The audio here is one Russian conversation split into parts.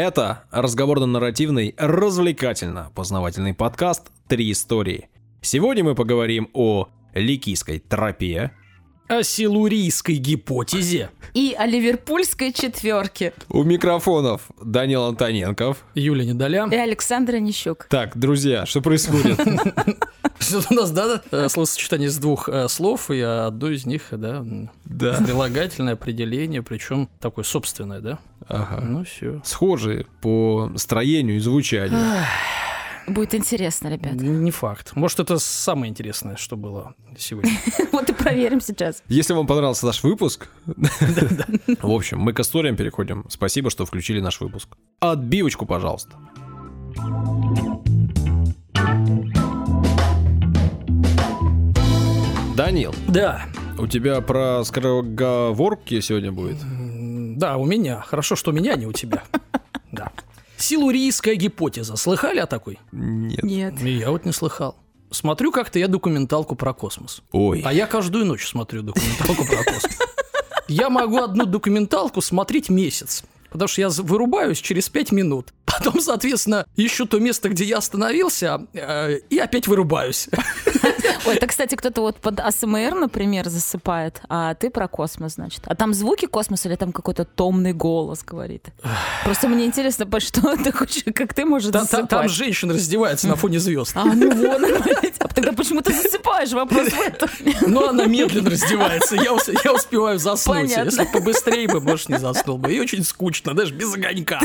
Это разговорно-нарративный, развлекательно-познавательный подкаст «Три истории». Сегодня мы поговорим о Ликийской тропе, О силурийской гипотезе. И о ливерпульской четверке. у микрофонов Данил Антоненков. Юля Недоля. И Александра Нищук. Так, друзья, что происходит? У нас, да, э, словосочетание из двух э, слов, и одно из них, да, м, Да. прилагательное определение, причем такое собственное, да? Ага. Ну все. Схожие по строению и звучанию. Будет интересно, ребят. Не факт. Может, это самое интересное, что было сегодня. Вот и проверим сейчас. Если вам понравился наш выпуск, в общем, мы к историям переходим. Спасибо, что включили наш выпуск. Отбивочку, пожалуйста. Данил, Да, у тебя про скороговорки сегодня будет? Да, у меня. Хорошо, что у меня, а не у тебя. Да. Силурийская гипотеза. Слыхали о такой? Нет. Нет. И Я вот не слыхал. Смотрю как-то я документалку про космос. Ой. А я каждую ночь смотрю документалку про космос. Я могу одну документалку смотреть месяц. Потому что я вырубаюсь через 5 минут. Потом, соответственно, ищу то место, где я остановился, э, и опять вырубаюсь. Ой, это, кстати, кто-то вот под АСМР, например, засыпает, а ты про космос, значит. А там звуки космоса или там какой-то томный голос говорит? Просто мне интересно, по что ты хочешь, как ты можешь Та- та- засыпать? Там женщина раздевается на фоне звезд. А, ну вон, а тогда почему ты засыпаешь? Вопрос в этом. Но она медленно раздевается. Я, я успеваю заснуть. Понятно. Если побыстрее бы, может, не заснул бы. И очень скучно, даже без огонька.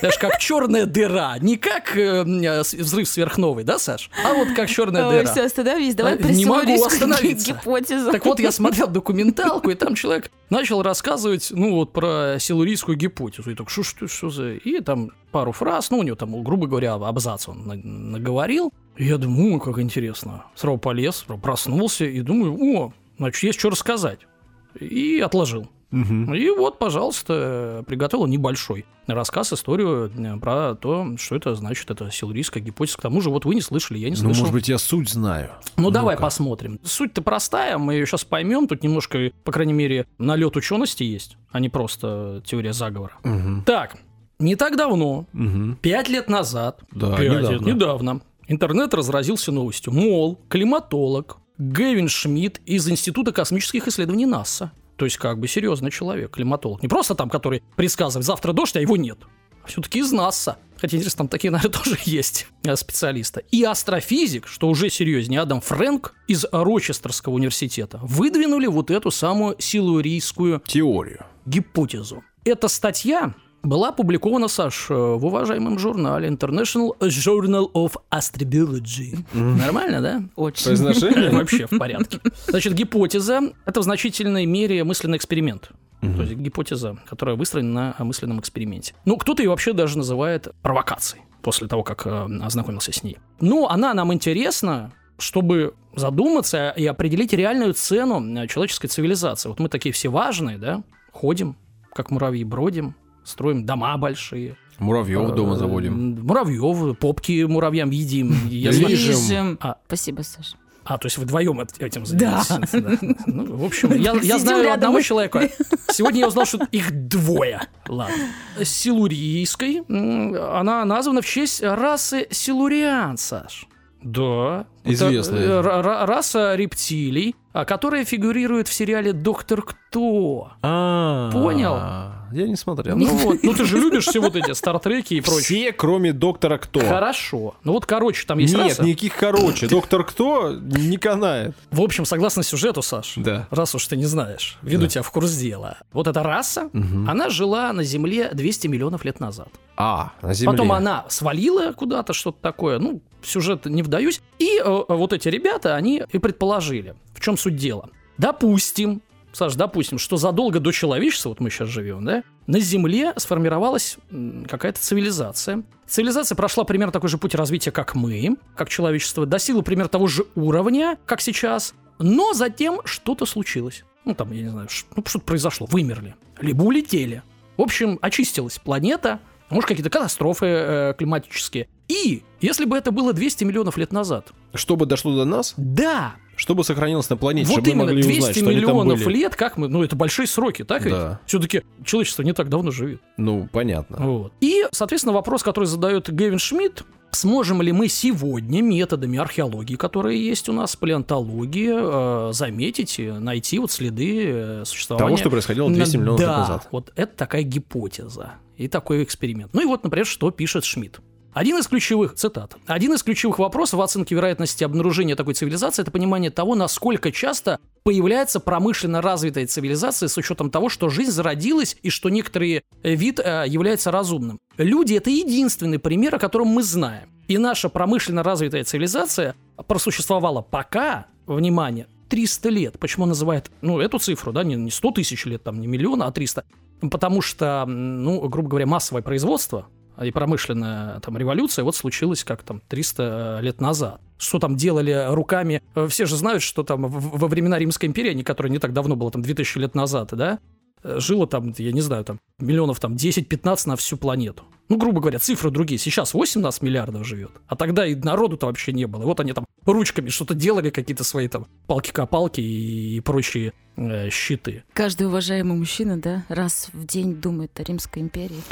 Даже как черная дыра. Не как э, э, взрыв сверхновой, да, Саш? А вот как черная Ой, дыра. все, остановись, давай не могу остановиться. гипотезу. Так вот, я смотрел документалку, и там человек начал рассказывать, ну, вот про силурийскую гипотезу. И так, что, что, что за... И там пару фраз, ну, у него там, грубо говоря, абзац он на- наговорил. И я думаю, как интересно. Сразу полез, проснулся и думаю, о, значит, есть что рассказать. И отложил. Мгм. И вот, пожалуйста, приготовил небольшой рассказ, историю э, про то, что это значит, это силурийская гипотеза. К тому же, вот вы не слышали, я не Ну, слышал. может быть, я суть знаю. Ну, давай Ну-ка. посмотрим. Суть-то простая, мы ее сейчас поймем. Тут немножко, по крайней мере, налет учености есть, а не просто теория заговора. Мгм. Так, не так давно, Мгм. пять лет назад, Да, пять недавно. лет недавно, интернет разразился новостью. Мол, климатолог Гэвин Шмидт из Института космических исследований НАСА. То есть, как бы серьезный человек, климатолог. Не просто там, который предсказывает, завтра дождь, а его нет. Все-таки из НАСА. Хотя, интересно, там такие, наверное, тоже есть э, специалисты. И астрофизик, что уже серьезнее, Адам Фрэнк из Рочестерского университета, выдвинули вот эту самую силурийскую Теорию. гипотезу. Эта статья была опубликована, Саш, э, в уважаемом журнале International Journal of Astrobiology. Нормально, да? Очень. Произношение? Вообще в порядке. Значит, гипотеза – это в значительной мере мысленный эксперимент. То есть гипотеза, которая выстроена на мысленном эксперименте. Ну, кто-то ее вообще даже называет провокацией после того, как э, ознакомился с ней. Но она нам интересна, чтобы задуматься и определить реальную цену э, человеческой цивилизации. Вот мы такие все важные, да, ходим, как муравьи, бродим, строим дома большие. Муравьев дома заводим. Муравьев, попки муравьям едим. Лижем. А. Спасибо, Саша. а, то есть вы вдвоем эт- этим занимаетесь? Да. Ну, в общем, я, я знаю рядом одного и- человека. Сегодня я узнал, что их двое. Ладно. Силурийской. Она названа в честь расы силуриан, Саш. Да. Это, Известная. э, ра- раса рептилий, а, которая фигурирует в сериале «Доктор Кто». А, Понял? Я не смотрел. Ну вот, ну ты же любишь все вот эти стартреки и прочее. Все, кроме доктора Кто. Хорошо. Ну вот, короче, там есть Нет, раса. никаких короче. Доктор Кто не канает. В общем, согласно сюжету, Саш, Да. раз уж ты не знаешь, веду тебя в курс дела. Вот эта раса, она жила на Земле 200 миллионов лет назад. А, на земле. Потом она свалила куда-то, что-то такое. Ну, сюжет не вдаюсь. И э, вот эти ребята, они и предположили, в чем суть дела. Допустим, Саш, допустим, что задолго до человечества, вот мы сейчас живем, да, на Земле сформировалась какая-то цивилизация. Цивилизация прошла примерно такой же путь развития, как мы, как человечество, достигла примерно того же уровня, как сейчас, но затем что-то случилось. Ну, там, я не знаю, ну, что-то произошло, вымерли, либо улетели. В общем, очистилась планета, может, какие-то катастрофы э, климатические. И если бы это было 200 миллионов лет назад, Чтобы дошло до нас? да, Чтобы сохранилось на планете, вот чтобы мы именно, могли 200 узнать, что они там миллионов были. лет, как мы, ну это большие сроки, так ведь? Да. Все-таки человечество не так давно живет. Ну, понятно. Вот. И, соответственно, вопрос, который задает Гевин Шмидт, сможем ли мы сегодня методами археологии, которые есть у нас, палеонтологии, э, заметить, найти вот следы э, существования... Того, что происходило 200 миллионов да, лет назад. вот это такая гипотеза и такой эксперимент. Ну и вот, например, что пишет Шмидт. Один из ключевых, цитат, один из ключевых вопросов в оценке вероятности обнаружения такой цивилизации – это понимание того, насколько часто появляется промышленно развитая цивилизация с учетом того, что жизнь зародилась и что некоторый э, вид э, является разумным. Люди – это единственный пример, о котором мы знаем. И наша промышленно развитая цивилизация просуществовала пока, внимание, 300 лет. Почему он называет, ну, эту цифру, да, не, не 100 тысяч лет, там, не миллион, а 300? Потому что, ну, грубо говоря, массовое производство и промышленная там революция вот случилась как там 300 лет назад. Что там делали руками? Э, Все же знают, что там во времена Римской империи, они, которая не так давно была, там 2000 лет назад, да, э, жило там, я не знаю, там миллионов там 10-15 на всю планету. Ну, грубо говоря, цифры другие. Сейчас 18 миллиардов живет, а тогда и народу-то вообще не было. Вот они там ручками что-то делали, какие-то свои там палки-копалки и, и прочие э, щиты. Каждый уважаемый мужчина, да, раз в день думает о Римской империи.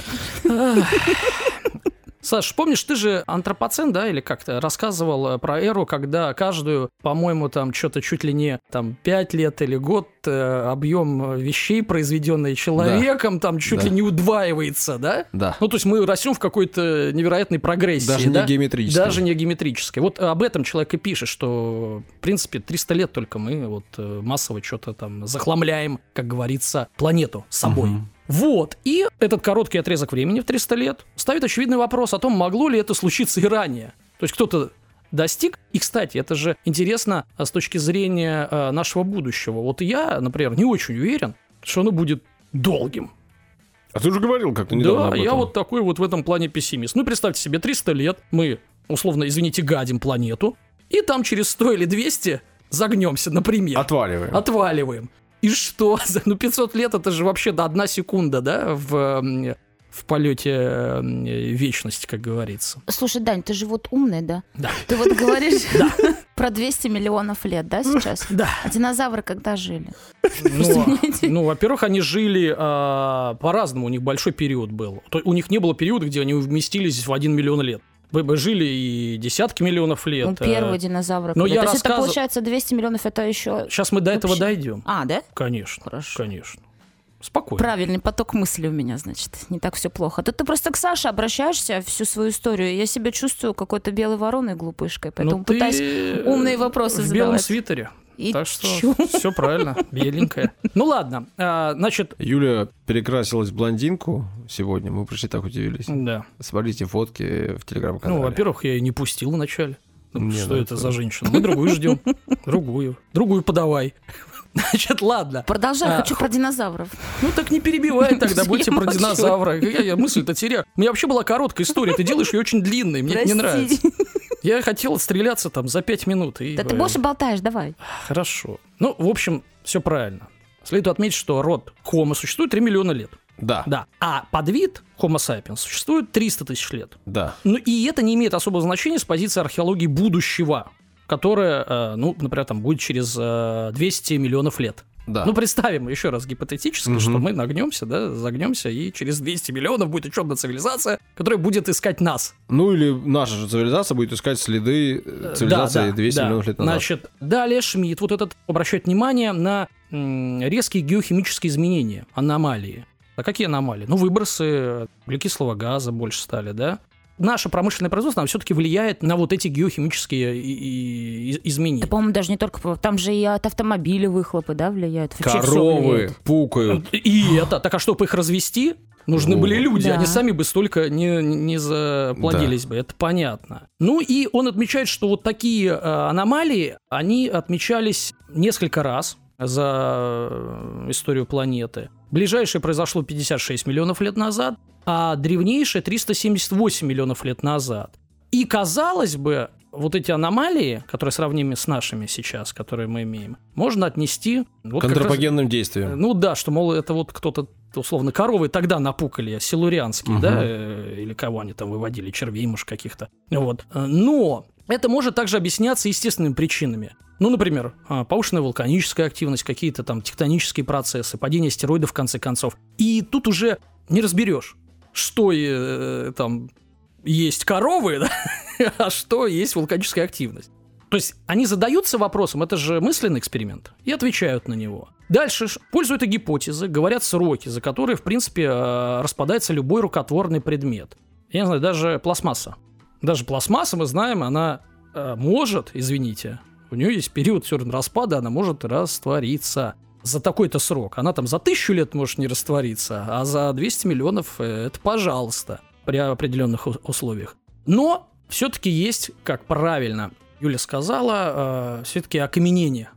Саш, помнишь, ты же антропоцен, да, или как-то рассказывал э, про эру, когда каждую, по-моему, там что-то чуть ли не там 5 лет или год э, объем вещей, произведенные человеком, там чуть Да. ли не удваивается, да? Да. Ну, то есть мы растем в какой-то невероятной прогрессии. Даже не да? геометрической. Даже не геометрической. Вот об этом человек и пишет, что, в принципе, 300 лет только мы вот э, массово что-то там захламляем, как говорится, планету собой. Мгм. Вот, и этот короткий отрезок времени в 300 лет ставит очевидный вопрос о том, могло ли это случиться и ранее. То есть кто-то достиг. И, кстати, это же интересно а, с точки зрения а, нашего будущего. Вот я, например, не очень уверен, что оно будет долгим. А ты уже говорил как-то недавно Да, об я этом. вот такой вот в этом плане пессимист. Ну, представьте себе, 300 лет мы, условно, извините, гадим планету, и там через 100 или 200 загнемся, например. Отваливаем. Отваливаем. И что? Ну, 500 лет это же вообще до одна секунда, да, в, в полете вечности, как говорится. Слушай, Дань, ты же вот умный, да? Да. Ты вот говоришь про 200 миллионов лет, да, сейчас? Да. А динозавры когда жили? Ну, ну, во-первых, они жили а, по-разному, у них большой период был. У них не было периода, где они вместились в 1 миллион лет. Вы бы жили и десятки миллионов лет. Ну, первый динозавр. но когда. я То есть это получается 200 миллионов, это еще... Сейчас мы до этого Вообще. дойдем. А, да? Конечно. Хорошо. Конечно. Спокойно. Правильный поток мысли у меня, значит. Не так все плохо. Тут ты просто к Саше обращаешься всю свою историю. Я себя чувствую какой-то белой вороной глупышкой, поэтому Ну, ты пытаюсь умные вопросы в белом задавать. свитере. И так что чё? все правильно, беленькая. Ну ладно, а, значит, Юля перекрасилась в блондинку сегодня. Мы почти так удивились. да. Смотрите фотки в телеграм-канале. Ну, во-первых, я ее не пустил вначале. Ну, Не, что ну это за женщина? Мы другую ждем. Другую. Другую подавай. Значит, ладно. Продолжай, А, хочу про динозавров. Ну так не перебивай тогда, Я будьте про динозавра. Я, я мысль-то теряю. У меня вообще была короткая история, ты делаешь ее очень длинной, мне это не нравится. Я хотел стреляться там за пять минут. И, Да ты э, больше болтаешь, давай. Хорошо. Ну, в общем, все правильно. Следует отметить, что род Homo существует 3 миллиона лет. Да, Да. А подвид Homo sapiens существует 300 тысяч лет. да. Ну и это не имеет особого значения с позиции археологии будущего, которая, э, ну, например, там будет через э, 200 миллионов лет. Да. Ну, представим еще раз гипотетически, Мгм. что мы нагнемся, да, загнемся, и через 200 миллионов будет учебная цивилизация, которая будет искать нас. Ну или наша же цивилизация будет искать следы э, цивилизации Да, да, 200 да. миллионов лет назад. Значит, далее Шмидт вот этот обращает внимание на резкие геохимические изменения, аномалии. А какие аномалии? Ну, выбросы углекислого газа больше стали, да? Наше промышленное производство все-таки влияет на вот эти геохимические и- и- и- Да, изменения. по-моему, даже не только... Там же и от автомобиля выхлопы, да, влияют? Вообще Коровы влияет. пукают. И это, так а чтобы их развести, нужны были люди, Да. они сами бы столько не, не заплодились бы, это понятно. Ну и он отмечает, что вот такие э, аномалии, они отмечались несколько раз за э, историю планеты. Ближайшее произошло 56 миллионов лет назад, а древнейшее 378 миллионов лет назад. И казалось бы, вот эти аномалии, которые сравнимы с нашими сейчас, которые мы имеем, можно отнести вот К как раз- антропогенным действиям. ну да, что, мол, это вот кто-то, условно, коровы тогда напукали, силурианские, Мгм. да, э, или кого они там выводили, червей, может, каких-то. Вот. Но это может также объясняться естественными причинами. Ну, например, а, повышенная вулканическая активность, какие-то там тектонические процессы, падение астероидов в конце концов. И тут уже не разберешь, что э, там есть коровы, да? а что есть вулканическая активность. То есть они задаются вопросом, это же мысленный эксперимент, и отвечают на него. Дальше пользуются гипотезы, говорят сроки, за которые, в принципе, э, распадается любой рукотворный предмет. Я не знаю, даже пластмасса. Даже пластмасса, мы знаем, она э, может, извините, у нее есть период все распада, она может раствориться за такой-то срок. Она там за тысячу лет может не раствориться, а за 200 миллионов э, это пожалуйста при определенных условиях. Но все-таки есть, как правильно Юля сказала, э, все-таки окаменение.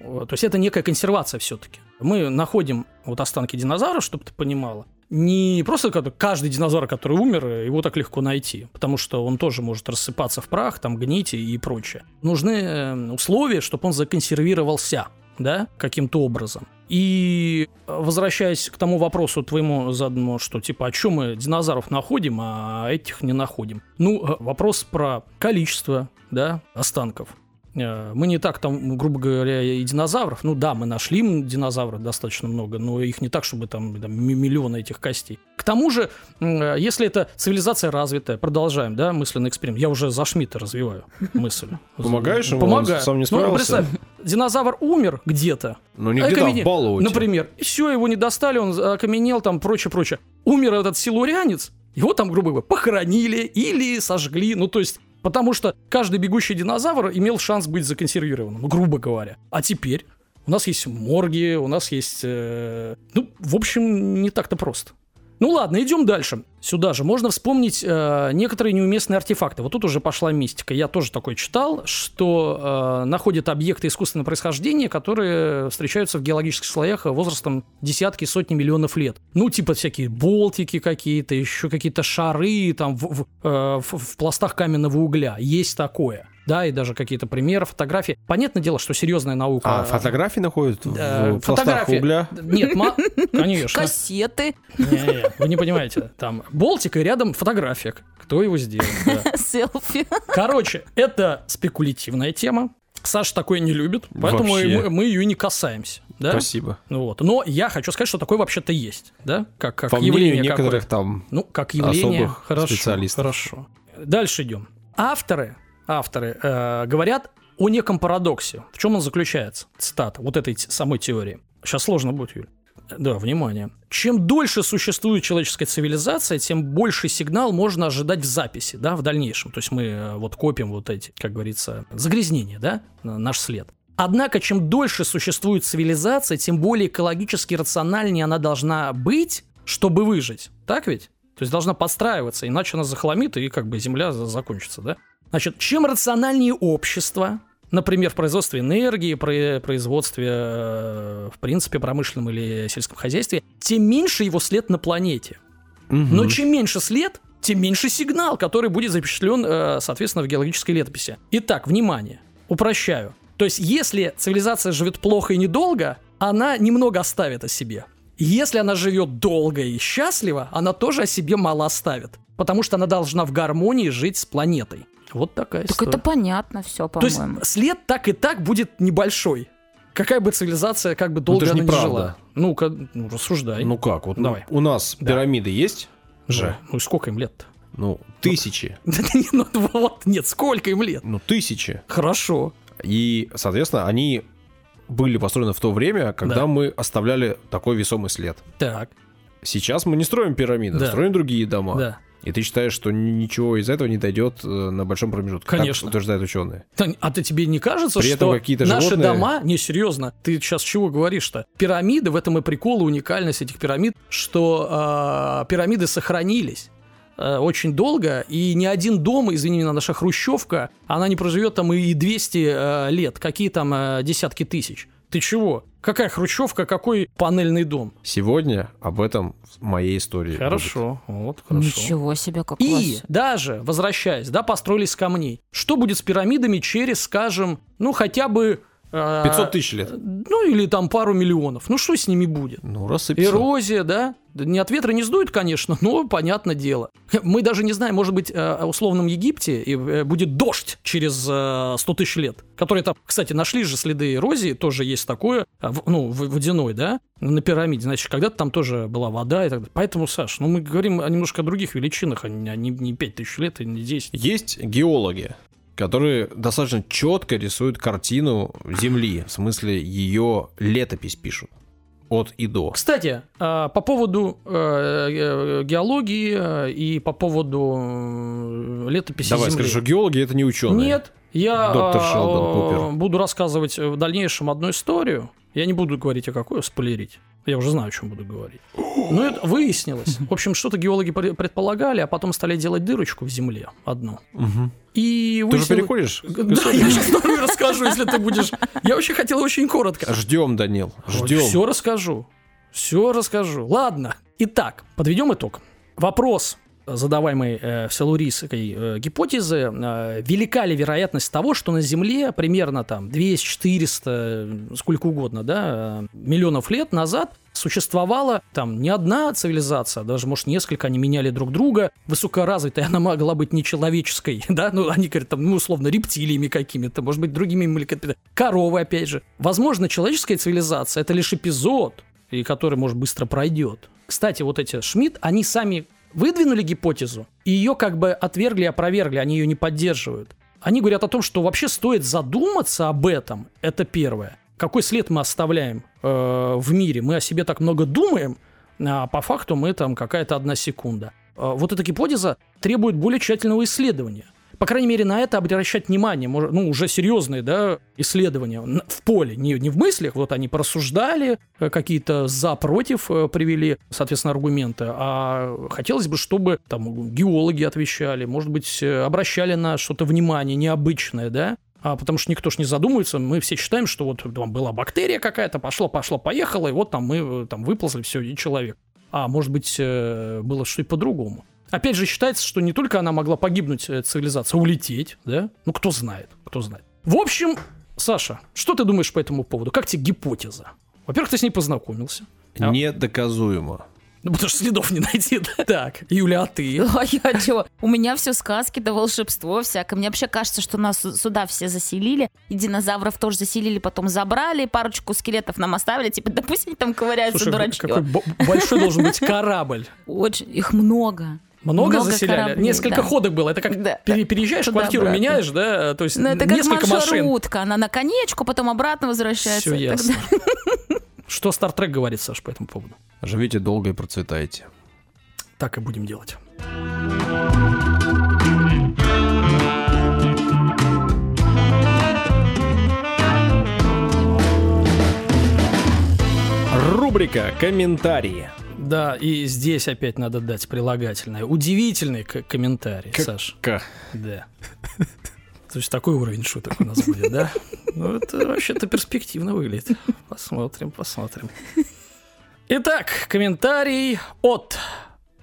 То есть это некая консервация все-таки. Мы находим вот останки динозавров, чтобы ты понимала, не просто каждый динозавр, который умер, его так легко найти, потому что он тоже может рассыпаться в прах, там гнить и прочее. Нужны э, условия, чтобы он законсервировался да, каким-то образом. И возвращаясь к тому вопросу твоему заданному, что типа, а чем мы динозавров находим, а этих не находим? Ну, э, вопрос про количество, да, останков. Э, мы не так там, грубо говоря, и динозавров. Ну да, мы нашли динозавров достаточно много, но их не так, чтобы там, там миллионы этих костей. К тому же, э, если это цивилизация развитая, продолжаем, да, мысленный эксперимент. Я уже за Шмидта развиваю мысль. Помогаешь ему? Помогаю. Сам не Ну, справился? представь, динозавр умер где-то. Ну, не где-то, в болоте. Например. И все, его не достали, он окаменел, там, прочее, прочее. Умер этот силурянец, его там, грубо говоря, похоронили или сожгли. Ну, то есть Потому что каждый бегущий динозавр имел шанс быть законсервированным, грубо говоря. А теперь у нас есть морги, у нас есть... Э, ну, в общем, не так-то просто. Ну ладно, идем дальше. Сюда же можно вспомнить э, некоторые неуместные артефакты. Вот тут уже пошла мистика. Я тоже такое читал, что э, находят объекты искусственного происхождения, которые встречаются в геологических слоях возрастом десятки, сотни миллионов лет. Ну, типа всякие болтики какие-то, еще какие-то шары там в, в, э, в, в пластах каменного угля. Есть такое да, и даже какие-то примеры, фотографии. Понятное дело, что серьезная наука... А фотографии находят в Э, пластах фотографии. угля? Нет, ма- конечно. Кассеты, Не-не, вы не понимаете. Там болтик и рядом фотография. Кто его сделал? да. селфи. Короче, это спекулятивная тема. Саша такое не любит, поэтому мы, мы ее не касаемся. Да? Спасибо. Ну Вот. Но я хочу сказать, что такое вообще-то есть. Да? Как, как По явление мнению некоторых какое-то. там Ну, как явление. особых хорошо, специалистов. Хорошо. Дальше идем. Авторы, авторы э, говорят о неком парадоксе. В чем он заключается? Цитата вот этой самой теории. Сейчас сложно будет, Юль. Да, внимание. Чем дольше существует человеческая цивилизация, тем больше сигнал можно ожидать в записи, да, в дальнейшем. То есть мы э, вот копим вот эти, как говорится, загрязнения, да, на наш след. Однако, чем дольше существует цивилизация, тем более экологически рациональнее она должна быть, чтобы выжить. Так ведь? То есть должна подстраиваться, иначе она захламит и как бы земля за- закончится, да? Значит, чем рациональнее общество, например, в производстве энергии, при производстве, э, в принципе, промышленном или сельском хозяйстве, тем меньше его след на планете. Но чем меньше след, тем меньше сигнал, который будет запечатлен, э, соответственно, в геологической летописи. Итак, внимание, упрощаю. То есть, если цивилизация живет плохо и недолго, она немного оставит о себе. Если она живет долго и счастливо, она тоже о себе мало оставит. Потому что она должна в гармонии жить с планетой. Вот такая Так история. это понятно все, То есть по-моему. след так и так будет небольшой. Какая бы цивилизация, как бы долго это ж она не жила. Ну-ка, ну, рассуждай. Ну как, вот Давай. у нас Да. пирамиды есть же? Ну и сколько им лет-то? Ну, тысячи. Ну вот, нет, сколько им лет? Ну, тысячи. Хорошо. И, соответственно, они были построены в то время, когда Да. мы оставляли такой весомый след. Так, Сейчас мы не строим пирамиды, Да. строим другие дома. да. И ты считаешь, что ни- ничего из этого не дойдет э, на большом промежутке? Конечно. Так утверждают ученые. А ты тебе не кажется, При что наши животные- дома, не серьезно, ты сейчас чего говоришь-то? Пирамиды, в этом и прикол, и уникальность этих пирамид, что а, пирамиды сохранились э, очень долго, и ни один дом, извини меня, наша хрущевка, она не проживет там и 200 э, лет, какие там э, десятки тысяч. Ты чего? Какая хрущевка, какой панельный дом? Сегодня об этом в моей истории. будет. Хорошо, вот, хорошо. Ничего себе, как И класс. даже, возвращаясь, да, построились камней. Что будет с пирамидами через, скажем, ну, хотя бы 500 тысяч лет. Ну, или там пару миллионов. Ну, что с ними будет? Ну, рассыпься. Эрозия, да? Да Не от ветра не сдует, конечно, но понятное дело. Мы даже не знаем, может быть, э, в условном Египте э, будет дождь через э, 100 тысяч лет. Которые там, кстати, нашли же следы эрозии, тоже есть такое, а, ну, водяной, да, на пирамиде. Значит, когда-то там тоже была вода и так далее. Поэтому, Саш, ну мы говорим о немножко других величинах, а не, а не, не 5 тысяч лет и не 10. Есть геологи, которые достаточно четко рисуют картину Земли, в смысле ее летопись пишут. От и до. Кстати, а, по поводу э, геологии э, и по поводу э, летописи Давай Земли. скажи, что геологи это не ученые. Нет, я Доктор Шелдон Купер. буду рассказывать в дальнейшем одну историю. Я не буду говорить о какой, спойлерить. Я уже знаю, о чем буду говорить. Но это выяснилось. В общем, что-то геологи пре- предполагали, а потом стали делать дырочку в земле одну. Мгм. И Ты уже выяснилось- переходишь? Да, я сейчас расскажу, если ты будешь. Я вообще хотел очень коротко. Ждем, Данил, ждем. Все расскажу. Все расскажу. Ладно. Итак, подведем итог. Вопрос, задаваемый э, Селурийской э, гипотезы, э, велика ли вероятность того, что на Земле примерно там 200, 400, э, сколько угодно, да, э, миллионов лет назад существовала там не одна цивилизация, даже, может, несколько, они меняли друг друга, высокоразвитая, она могла быть нечеловеческой, да, ну, они говорят, там, ну, условно, рептилиями какими-то, может быть, другими млекопитаемыми, коровы, опять же. Возможно, человеческая цивилизация – это лишь эпизод, и который, может, быстро пройдет. Кстати, вот эти Шмидт, они сами выдвинули гипотезу, и ее как бы отвергли опровергли, они ее не поддерживают. Они говорят о том, что вообще стоит задуматься об этом, это первое. Какой след мы оставляем э, в мире? Мы о себе так много думаем, а по факту мы там какая-то одна секунда. Э, вот эта гипотеза требует более тщательного исследования. По крайней мере, на это обращать внимание, ну, уже серьезные, да, исследования в поле, не, не в мыслях, вот они порассуждали, э, какие-то за-против э, привели, соответственно, аргументы, а хотелось бы, чтобы там геологи отвечали, может быть, э, обращали на что-то внимание необычное, да, а потому что никто ж не задумывается, мы все считаем, что вот там была бактерия какая-то, пошло, пошло, поехало, и вот там мы там выползли, все, и человек. А может быть, было что и по-другому. Опять же, считается, что не только она могла погибнуть, э, цивилизация, а улететь, да? Ну, кто знает, кто знает. В общем, Саша, что ты думаешь по этому поводу? Как тебе гипотеза? Во-первых, ты с ней познакомился. А? Недоказуемо. Ну, потому что следов не найти. да? Так, Юля, а ты? А я чего? У меня все сказки да волшебство всякое. Мне вообще кажется, что нас сюда все заселили, и динозавров тоже заселили, потом забрали, парочку скелетов нам оставили, типа, да пусть они там ковыряются, Слушай, дурачки. какой бо- большой должен быть корабль. Очень, их много. Много, Много заселяли? кораблей, Несколько да. ходок было. Это как Да. пере- переезжаешь, квартиру Туда-обратно. меняешь, да? То есть Ну, это как несколько машин. маршрутка. Она на конечку, потом обратно возвращается. Все ясно. Что Стартрек говорит, Саш, по этому поводу? Живите долго и процветайте. Так и будем делать. Рубрика «Комментарии». Да, и здесь опять надо дать прилагательное. Удивительный к- комментарий, Саш. К. Да. То есть такой уровень шуток у нас будет, да? Ну, это вообще-то перспективно выглядит. Посмотрим, посмотрим. Итак, комментарий от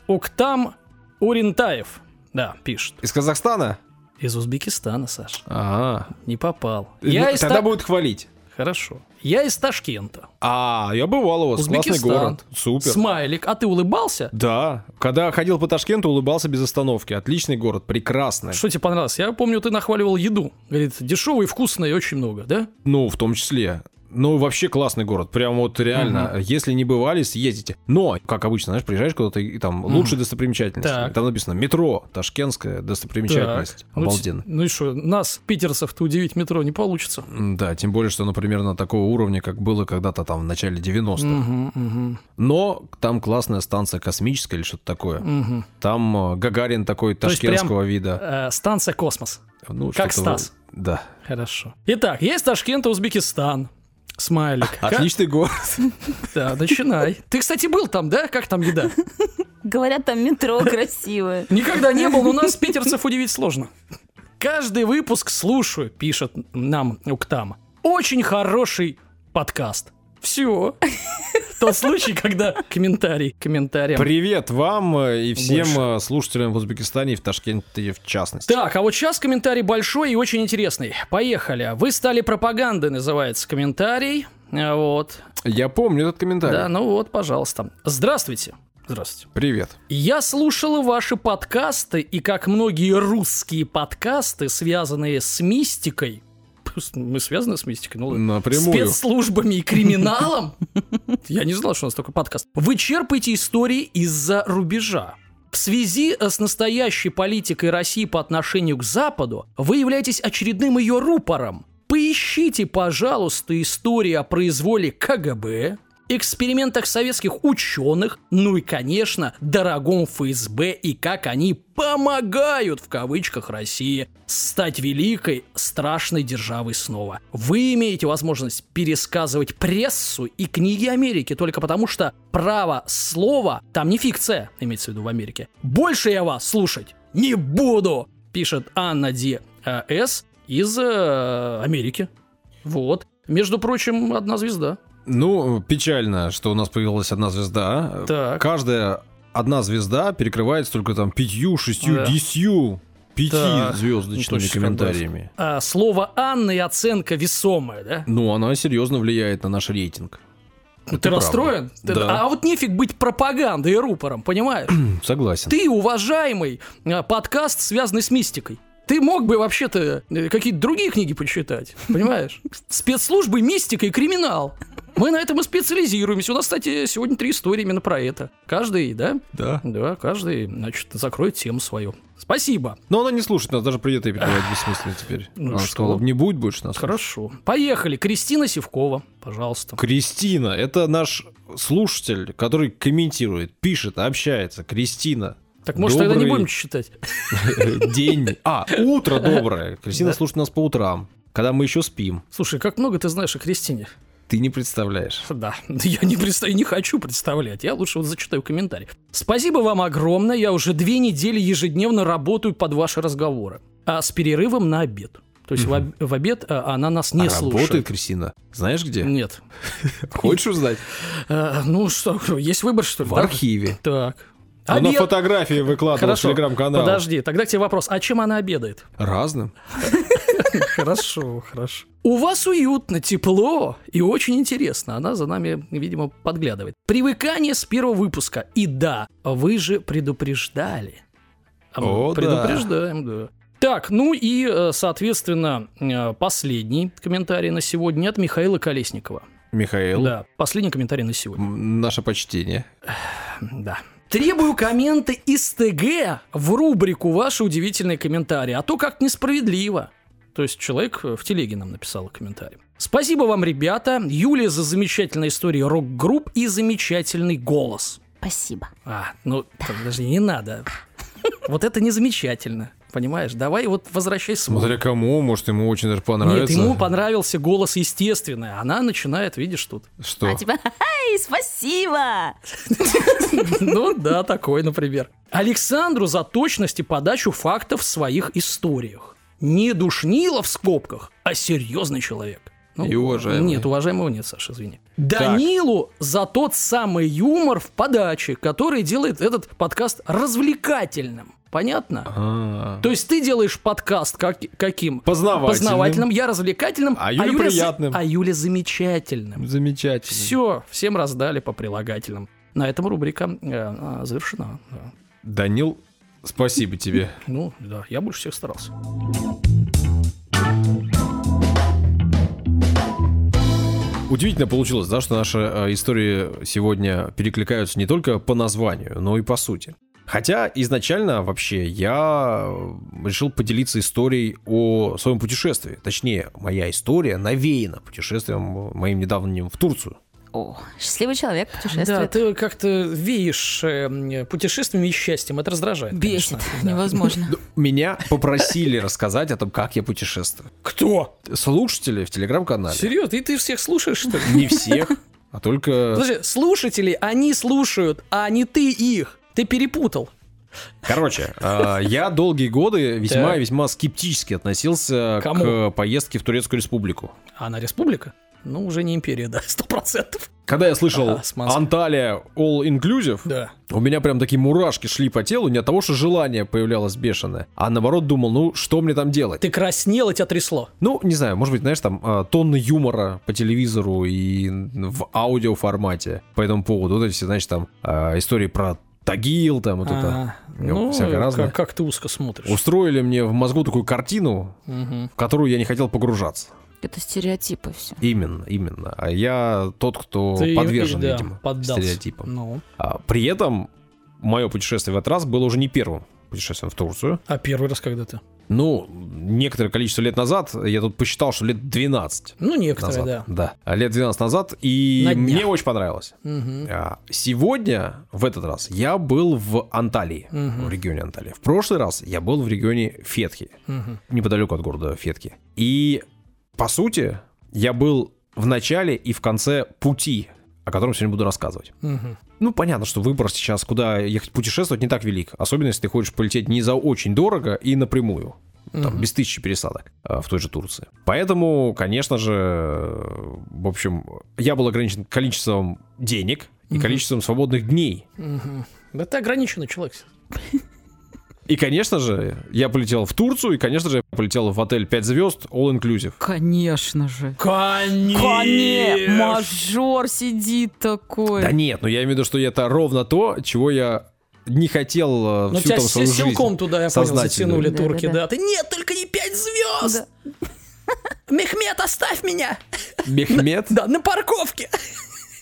Уктам Уринтаев. Да, пишет. Из Казахстана? Из Узбекистана, Саш. А, Не попал. Ну, Я из тогда Та- будет хвалить. Хорошо. Я из Ташкента. А, я бывал у вас, классный Узбекистан. город. Супер. Смайлик. А ты улыбался? Да, когда ходил по Ташкенту, улыбался без остановки. Отличный город, прекрасный. Что тебе понравилось? Я помню, ты нахваливал еду. Говорит, дешевый, вкусный и очень много, да? Ну, в том числе. Ну, вообще классный город. Прям вот реально. Если не бывали, съездите. Но, как обычно, знаешь, приезжаешь куда-то и там лучшие достопримечательности. Так. Там написано метро, ташкентская достопримечательность. Так. Ну, Обалденно. Ну и что, нас, питерцев-то удивить метро не получится. Да, тем более, что оно примерно такого уровня, как было когда-то там в начале 90-х. Мгм, мгм, Но там классная станция космическая или что-то такое. мгм. Там э, Гагарин такой То есть прям- ташкентского вида. Э, станция «Космос». Ну, как Стас. Да. Хорошо. Итак, есть Ташкент, Узбекистан. Смайлик. Ка- Отличный город. Да, начинай. Ты, кстати, был там, да? Как там еда? Говорят, там метро красивое. Никогда не был, но нас, питерцев, удивить сложно. Каждый выпуск слушаю, пишет нам Уктам. Очень хороший подкаст. Все. Тот случай, когда комментарий, комментарием. Привет вам э, и всем Больше. э, слушателям в Узбекистане и в Ташкенте в частности. Так, а вот сейчас комментарий большой и очень интересный. Поехали. Вы стали пропагандой, называется комментарий. А, Вот. Я помню этот комментарий. Да, ну вот, пожалуйста. Здравствуйте. Здравствуйте. Привет. Я слушала ваши подкасты, и как многие русские подкасты, связанные с мистикой, мы связаны с мистикой, ну. Напрямую. Спецслужбами и криминалом? Я не знал, что у нас такой подкаст. Вы черпаете истории из-за рубежа. В связи с настоящей политикой России по отношению к Западу, вы являетесь очередным ее рупором. Поищите, пожалуйста, истории о произволе КГБ, экспериментах советских ученых, ну и, конечно, дорогом ФСБ и как они помогают, в кавычках, России стать великой, страшной державой снова. Вы имеете возможность пересказывать прессу и книги Америки только потому, что право слова там не фикция, имеется в виду в Америке. Больше я вас слушать не буду, пишет Анна Ди э, С. из э, Америки. Вот. Между прочим, одна звезда. Ну, печально, что у нас появилась одна звезда. Так. Каждая одна звезда перекрывается только там пятью, шестью, Да. десятью, пяти Так. Ну, звездочными есть, комментариями. А, слово Анна и оценка весомая, да? Ну, она серьезно влияет на наш рейтинг. Ну, Это Ты правда. расстроен? Да. А вот нефиг быть пропагандой и рупором, понимаешь? Согласен. Ты, уважаемый, а, подкаст, связанный с мистикой. Ты мог бы вообще-то э, какие-то другие книги почитать, понимаешь? Спецслужбы, мистика и криминал. Мы на этом и специализируемся. У нас, кстати, сегодня три истории именно про это. Каждый, да? Да. Да, каждый, значит, закроет тему свою. Спасибо. Но она не слушает нас, даже приветы передавать бессмысленно теперь. Ну она что? сказала, не будет больше нас. Хорошо. Поехали. Кристина Севкова, пожалуйста. Кристина, это наш слушатель, который комментирует, пишет, общается. Кристина. Так, может, тогда не Добрый будем читать? День. А, утро доброе. Кристина Да. слушает нас по утрам, когда мы еще спим. Слушай, как много ты знаешь о Кристине? Ты не представляешь. Да, я не, представ... не хочу представлять, я лучше вот зачитаю комментарий. Спасибо вам огромное, я уже две недели ежедневно работаю под ваши разговоры. А с перерывом на обед. То есть в, об- в обед а, она нас не А слушает. работает Кристина. Знаешь где? Нет. Хочешь узнать? А, ну что, есть выбор, что ли? В архиве. Так. Она Обед- фотографии выкладывала в телеграм-канал. подожди, тогда к тебе вопрос, а чем она обедает? Разным. Хорошо, хорошо. У вас уютно, тепло и очень интересно. Она за нами, видимо, подглядывает. Привыкание с первого выпуска. И да, вы же предупреждали. А О, да. предупреждаем, да. Так, ну и, э, соответственно, э, последний комментарий на сегодня от Михаила Колесникова. Михаил, Да, последний комментарий на сегодня. наше почтение. Да. Требую комменты из ТГ в рубрику «Ваши удивительные комментарии», а то как несправедливо. То есть человек э, в телеге нам написал комментарий. Спасибо вам, ребята. Юлия за замечательные истории рок-групп и замечательный голос. Спасибо. А, ну, подожди, не надо. Вот это не замечательно. Понимаешь? Давай вот возвращай свой. Смотря кому, может, ему очень даже понравится. Нет, ему понравился голос естественный. Она начинает, видишь, тут. Что? А тебя, ай, спасибо! Ну да, такой, например. Александру за точность и подачу фактов в своих историях. Не душнило в скобках, а серьезный человек. Ну, И уважаемый. Нет, уважаемого нет, Саша, извини. Данилу за тот самый юмор в подаче, который делает этот подкаст развлекательным. Понятно? А, То есть ты делаешь подкаст как, каким? Познавательным. Познавательным, я развлекательным, А Юля за- приятным. а Юля замечательным. Замечательно. Все, всем раздали по прилагательным. На этом рубрика э, а, завершена. да. Данил, спасибо тебе. Ну, да, я больше всех старался. Удивительно получилось, да, что наши э, истории сегодня перекликаются не только по названию, но и по сути. Хотя изначально вообще я э, решил поделиться историей о своем путешествии. Точнее, моя история навеяна путешествием моим недавним в Турцию. О, счастливый человек Да, путешествует. ты как-то веешь э, путешествиями и счастьем. Это раздражает. Бесит, конечно. Да. невозможно. Меня попросили рассказать о том, как я путешествую. Кто? Слушатели в телеграм-канале. Серьезно? И ты всех слушаешь, что ли? Не всех, а только... Подожди, слушатели, они слушают, а не ты их. Ты перепутал. Короче, э, я долгие годы весьма Так. весьма скептически относился Кому? к поездке в Турецкую республику. А она республика? Ну, уже не империя, да, сто процентов. Когда я слышал Ага. Анталия All Inclusive, Да. у меня прям такие мурашки шли по телу, не от того, что желание появлялось бешеное, а наоборот думал, ну что мне там делать? Ты краснел, и тебя трясло. Ну, не знаю, может быть, знаешь, там а, тонны юмора по телевизору и в аудиоформате по этому поводу. Вот эти, все, знаешь, там а, истории про Тагил, там вот это. Ага. Ну, Ну, всякое разное. как, как ты узко смотришь. Устроили мне в мозгу такую картину, Мгм. в которую я не хотел погружаться. Это стереотипы все. Именно, именно. А я тот, кто Ты, подвержен, да, видимо, поддался. стереотипам. Ну, А, при этом мое путешествие в этот раз было уже не первым путешествием в Турцию. а первый раз когда ты? Ну, некоторое количество лет назад, я тут посчитал, что лет 12 Ну, некоторые, назад. да. Да, лет 12 назад, и На днях. мне очень понравилось. А, Сегодня, в этот раз, я был в Анталии, в регионе Анталия. В прошлый раз я был в регионе Фетхи, Мгм. неподалеку от города Фетхи. И, по сути, я был в начале и в конце пути, о котором сегодня буду рассказывать. Мгм. Ну, понятно, что выбор сейчас, куда ехать путешествовать, не так велик. Особенно, если ты хочешь полететь не за очень дорого и напрямую. Там, без тысячи пересадок а, в той же Турции. Поэтому, конечно же, э, в общем, я был ограничен количеством денег и количеством свободных дней. Мгм. Да ты ограниченный человек. И, конечно же, я полетел в Турцию, и, конечно же, я полетел в отель 5 звезд All Inclusive. Конечно же. Конечно! Коне, мажор сидит такой. Да нет, но я имею в виду, что это ровно то, чего я не хотел э, Ну, всю тебя там свою с- силком жизнь. туда, я понял, затянули Да, турки, да, да. да. Ты, нет, только не пять звезд! Мехмед, оставь меня! Мехмед. Да, на парковке!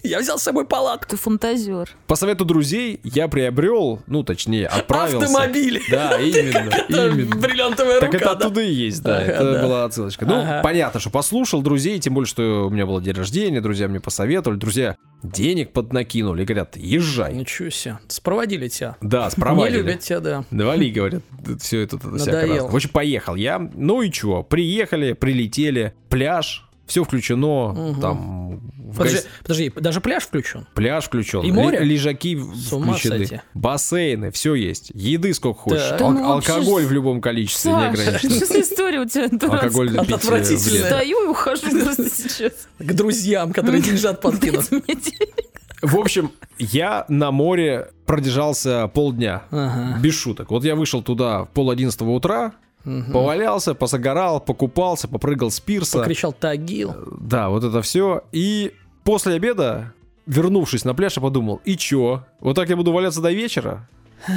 Я взял с собой палатку. Ты фантазер. По совету друзей я приобрел, ну, точнее, отправился. Автомобиль. Да, именно, Это именно. бриллиантовая Так рука, это да? оттуда и есть, да, Ага, это да. была отсылочка. Ну, Ага. понятно, что послушал друзей, тем более, что у меня было день рождения, друзья мне посоветовали, друзья денег поднакинули, говорят, езжай. Ничего себе. Спроводили тебя. Да, Не спровадили. любят тебя, да. Вали, говорят, все это тут всякое разное. В общем, поехал я. Ну и чего, приехали, прилетели, пляж, все включено, там в Подожди, гос- подожди, даже пляж включен. Пляж включен, И море? ле- лежаки С ума включены, сойти. бассейны, все есть, еды сколько хочешь, Так. ал- Да ну алкоголь в любом количестве, не Саша, ограничено. что за история у тебя? Алкоголь пить. Стою и ухожу просто сейчас. К друзьям, которые деньжат подкинут. В общем, я на море продержался полдня. Ага. Без шуток. Вот я вышел туда в пол одиннадцатого утра, повалялся, позагорал, покупался, попрыгал с пирса. Покричал Тагил. Да, вот это все. И после обеда, вернувшись на пляж, я подумал, и чё? Вот так я буду валяться до вечера?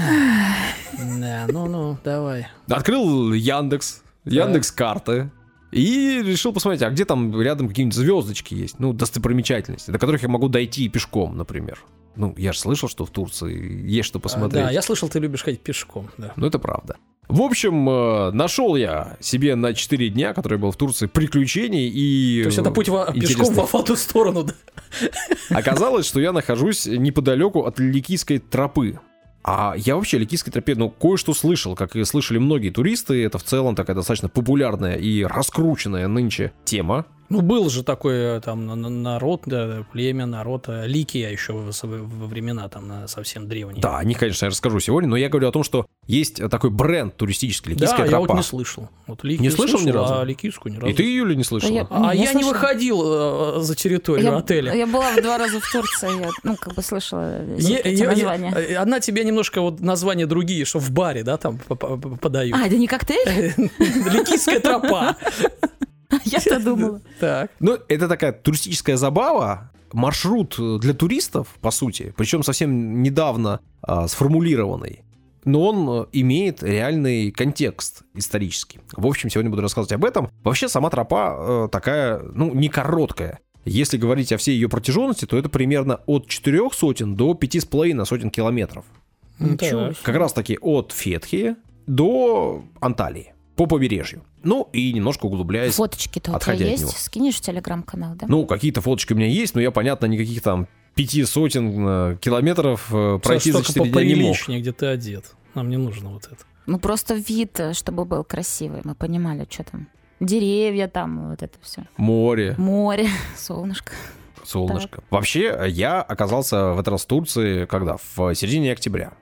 Да, ну-ну, давай. Открыл Яндекс, Яндекс карты. И решил посмотреть, а где там рядом какие-нибудь звездочки есть, ну, достопримечательности, до которых я могу дойти пешком, например. Ну, я же слышал, что в Турции есть что посмотреть. Да, я слышал, ты любишь ходить пешком. Да. Ну, это правда. В общем, э, нашел я себе на 4 дня, который был в Турции, приключений и... То есть это путь во- пешком в эту сторону, да? Оказалось, что я нахожусь неподалеку от Ликийской тропы. А я вообще о Ликийской тропе, ну, кое-что слышал, как и слышали многие туристы. Это в целом такая достаточно популярная и раскрученная нынче тема. Ну, был же такой э, там на- на- народ, да, племя, народ, э, Ликия еще во, во времена там на совсем древние. Да, о них, конечно, я расскажу сегодня, но я говорю о том, что есть такой бренд туристический, Да, Ликийская я вот тропа. не слышал. Вот Ликию Не слышал ни разу? А Ликийскую ни разу. И ты ее ли не слышала? Да я- А Не, я, не слышала. выходил э, за территорию Я, отеля. я была в два раза в Турции, я, ну, как бы слышала Е- эти е- е- названия. э, Одна тебе немножко вот названия другие, что в баре, да, там подают. А, это не коктейль? Ликийская тропа. Я-то думала. Так. Ну, это такая туристическая забава, маршрут для туристов, по сути, причем совсем недавно а, сформулированный. Но он э, имеет реальный контекст исторический. В общем, сегодня буду рассказывать об этом. Вообще, сама тропа э, такая, ну, не короткая. Если говорить о всей ее протяженности, то это примерно от четырех сотен до пяти с половиной сотен километров. Ничего. Как раз таки от Фетхи до Анталии по побережью. Ну и немножко углубляясь. Фоточки-то у тебя от есть? него. Скинешь в телеграм-канал, да? Ну, какие-то фоточки у меня есть, но я, понятно, никаких там пяти сотен э, километров э, пройти за Саш, 4 только дня не мог. где ты одет. Нам не нужно вот это. Ну, просто вид, э, чтобы был красивый. Мы понимали, что там. Деревья там, вот это все. Море, Море, солнышко. солнышко. Вообще, я оказался в этот раз в Турции, когда? В середине октября.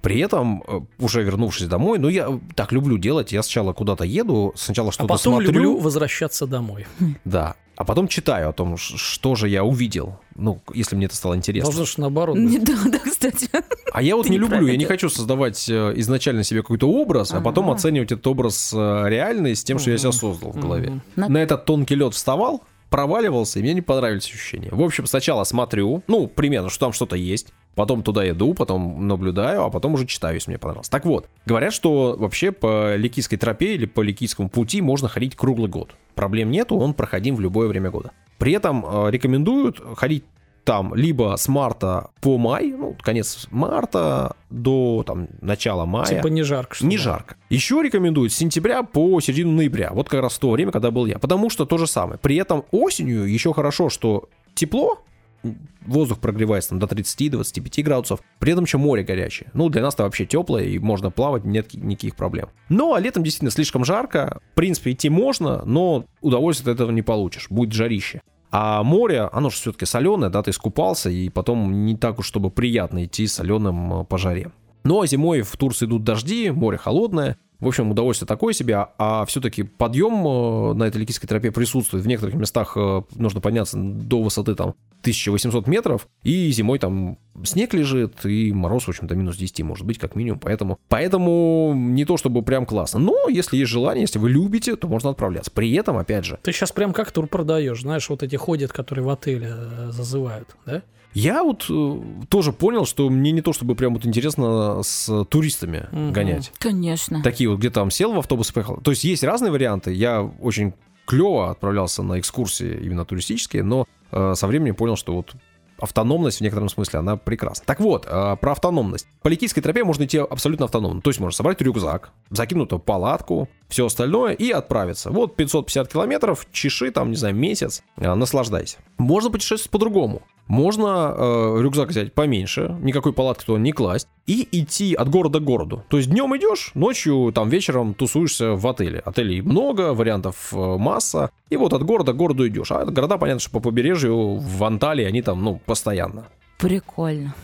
При этом, э, уже вернувшись домой, ну, я так люблю делать, я сначала куда-то еду, сначала А что-то потом смотрю. люблю возвращаться домой. Да. А потом читаю о том, что же я увидел ну, если мне это стало интересно. Должно же наоборот. Не- быть. Да, да, кстати. А я вот Ты не люблю, я не хочу создавать э, изначально себе какой-то образ, а потом Ага. оценивать этот образ э, реальный с тем, что я себя создал в голове. На этот тонкий лед вставал, проваливался, и мне не понравились ощущения. В общем, сначала смотрю, ну, примерно, что там что-то есть, потом туда иду, потом наблюдаю, а потом уже читаю, если мне понравилось. Так вот, говорят, что вообще по Ликийской тропе или по Ликийскому пути можно ходить круглый год. Проблем нету, он проходим в любое время года. При этом э, рекомендуют ходить там либо с марта по май, ну, конец марта до там начала мая. Типа не жарко. что Не ли? жарко. Еще рекомендуют с сентября по середину ноября. Вот как раз то время, когда был я. Потому что то же самое. При этом осенью еще хорошо, что тепло, воздух прогревается там, до 30-25 градусов, при этом еще море горячее. Ну, для нас это вообще теплое, и можно плавать, нет ки- никаких проблем. Ну, а летом действительно слишком жарко. В принципе, идти можно, но удовольствия от этого не получишь. Будет жарище. А море, оно же все-таки соленое, да, ты искупался, и потом не так уж, чтобы приятно идти соленым э, по жаре. Ну а зимой в Турции идут дожди, море холодное. В общем, удовольствие такое себе, а все-таки подъем э, на этой Ликийской тропе присутствует. В некоторых местах э, нужно подняться до высоты там 1800 метров, и зимой там снег лежит, и мороз, в общем-то, минус 10 может быть, как минимум, поэтому, поэтому не то чтобы прям классно, но если есть желание, если вы любите, то можно отправляться. При этом, опять же, Ты сейчас прям как тур продаешь, знаешь, вот эти ходят, которые в отеле э, зазывают, да? Я вот э, тоже понял, что мне не то чтобы прям вот интересно с туристами Мгм. гонять. Конечно. Такие вот, где там сел в автобус и поехал. То есть есть разные варианты. Я очень клево отправлялся на экскурсии именно туристические, но э, со временем понял, что вот автономность в некотором смысле, она прекрасна. Так вот, э, про автономность. По Ликийской тропе можно идти абсолютно автономно. То есть можно собрать рюкзак, закинуть туда палатку, все остальное и отправиться. Вот 550 километров, чеши там, не знаю, месяц, э, наслаждайся. Можно путешествовать по-другому. Можно э, рюкзак взять поменьше, никакой палатки туда не класть, и идти от города к городу. То есть днем идешь, ночью, там вечером тусуешься в отеле. Отелей много, вариантов э, масса. И вот от города к городу идешь. А города, понятно, что по побережью в Анталии они там, ну, постоянно. Прикольно.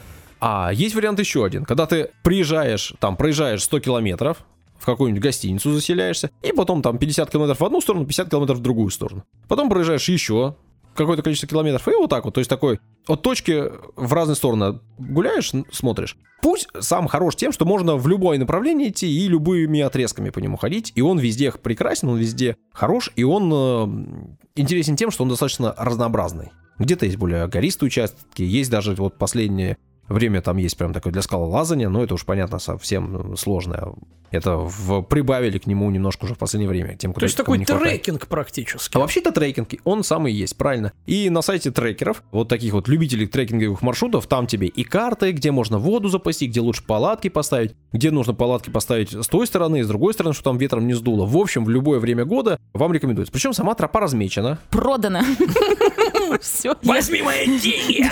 А есть вариант еще один. Когда ты приезжаешь, там, проезжаешь 100 километров, в какую-нибудь гостиницу заселяешься, и потом там 50 километров в одну сторону, 50 километров в другую сторону. Потом проезжаешь еще какое-то количество километров, и вот так вот. То есть такой от точки в разные стороны гуляешь, смотришь. Путь сам хорош тем, что можно в любое направление идти и любыми отрезками по нему ходить. И он везде прекрасен, он везде хорош, и он э, интересен тем, что он достаточно разнообразный. Где-то есть более гористые участки, есть даже вот последнее время там есть прям такое для скалолазания, но это уж понятно совсем э, сложное. Это в, прибавили к нему немножко уже в последнее время, тем, То есть такой трекинг практически. А вообще-то трекинг, он самый есть, правильно. И на сайте трекеров, вот таких вот любителей трекинговых маршрутов, там тебе и карты, где можно воду запасти, где лучше палатки поставить, где нужно палатки поставить с той стороны и с другой стороны, что там ветром не сдуло. В общем, в любое время года вам рекомендуется. Причем сама тропа размечена. Продано. Все. Возьми мои деньги!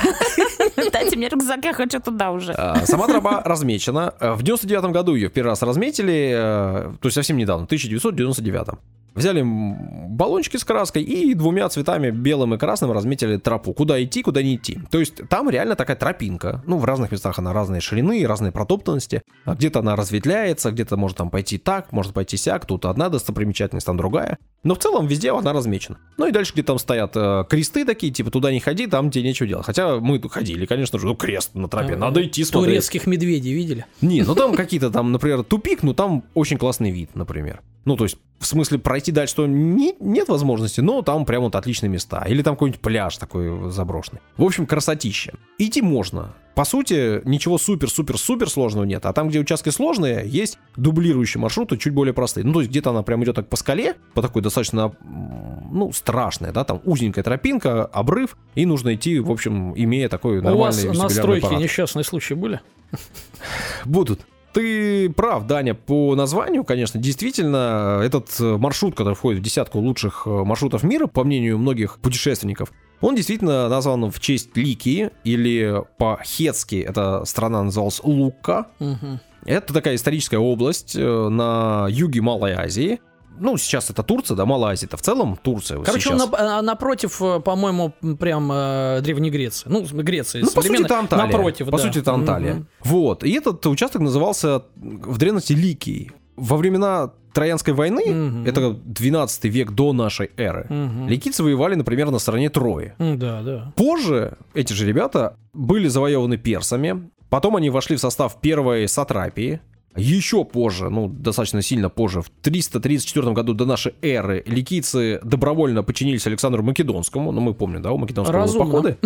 Дайте мне рюкзак, я хочу туда уже. А, Сама тропа размечена. А, В 99 году ее в первый раз разметили, э, то есть совсем недавно, в 1999. Взяли баллончики с краской и двумя цветами, белым и красным, разметили тропу. Куда идти, куда не идти. То есть там реально такая тропинка. Ну, в разных местах она разные ширины, разные протоптанности. А Где-то она разветвляется, где-то может там пойти так, может пойти сяк. Тут одна достопримечательность, там другая. Но в целом везде она размечена. Ну и дальше, где там стоят э, кресты такие, типа туда не ходи, там тебе нечего делать. Хотя мы ходили, конечно же, ну крест на тропе, А, надо идти смотреть. Турецких медведей видели? Не, ну там какие-то там, например, тупик, но там очень классный вид, например. Ну, то есть, в смысле, пройти дальше что не- нет возможности, но там прям вот отличные места. Или там какой-нибудь пляж такой заброшенный. В общем, красотища. Идти можно. По сути, ничего супер-супер-супер сложного нет. А там, где участки сложные, есть дублирующие маршруты, чуть более простые. Ну, то есть, где-то она прям идет так по скале, по такой достаточно, ну, страшная, да, там узенькая тропинка, обрыв, и нужно идти, в общем, имея такой У вас нормальный на стройке аппарат. несчастные случаи были? Будут. Ты прав, Даня, по названию, конечно, действительно, этот э, маршрут, который входит в десятку лучших э, маршрутов мира, по мнению многих путешественников, он действительно назван в честь Ликии, или по-хетски эта страна называлась Лука. Мгм. Это такая историческая область э, на юге Малой Азии. Ну, сейчас это Турция, да, Малая Азия, это в целом Турция. Короче, он сейчас. нап- а, напротив, э, по-моему, прям э, Древней Греции. Ну, Греции. Ну, по сути, это Анталия. Напротив, По да. сути, это Анталия. Мгм. Вот. И этот участок назывался в древности Ликией. во времена Троянской войны, Мгм. это 12 век до нашей эры, Мгм. ликийцы воевали, например, на стороне Трои. Да, да. Позже эти же ребята были завоеваны персами, потом они вошли в состав первой сатрапии, еще позже, ну, достаточно сильно позже, в 334 году до нашей эры, ликийцы добровольно подчинились Александру Македонскому, ну, мы помним, да, у Македонского Разумно. походы.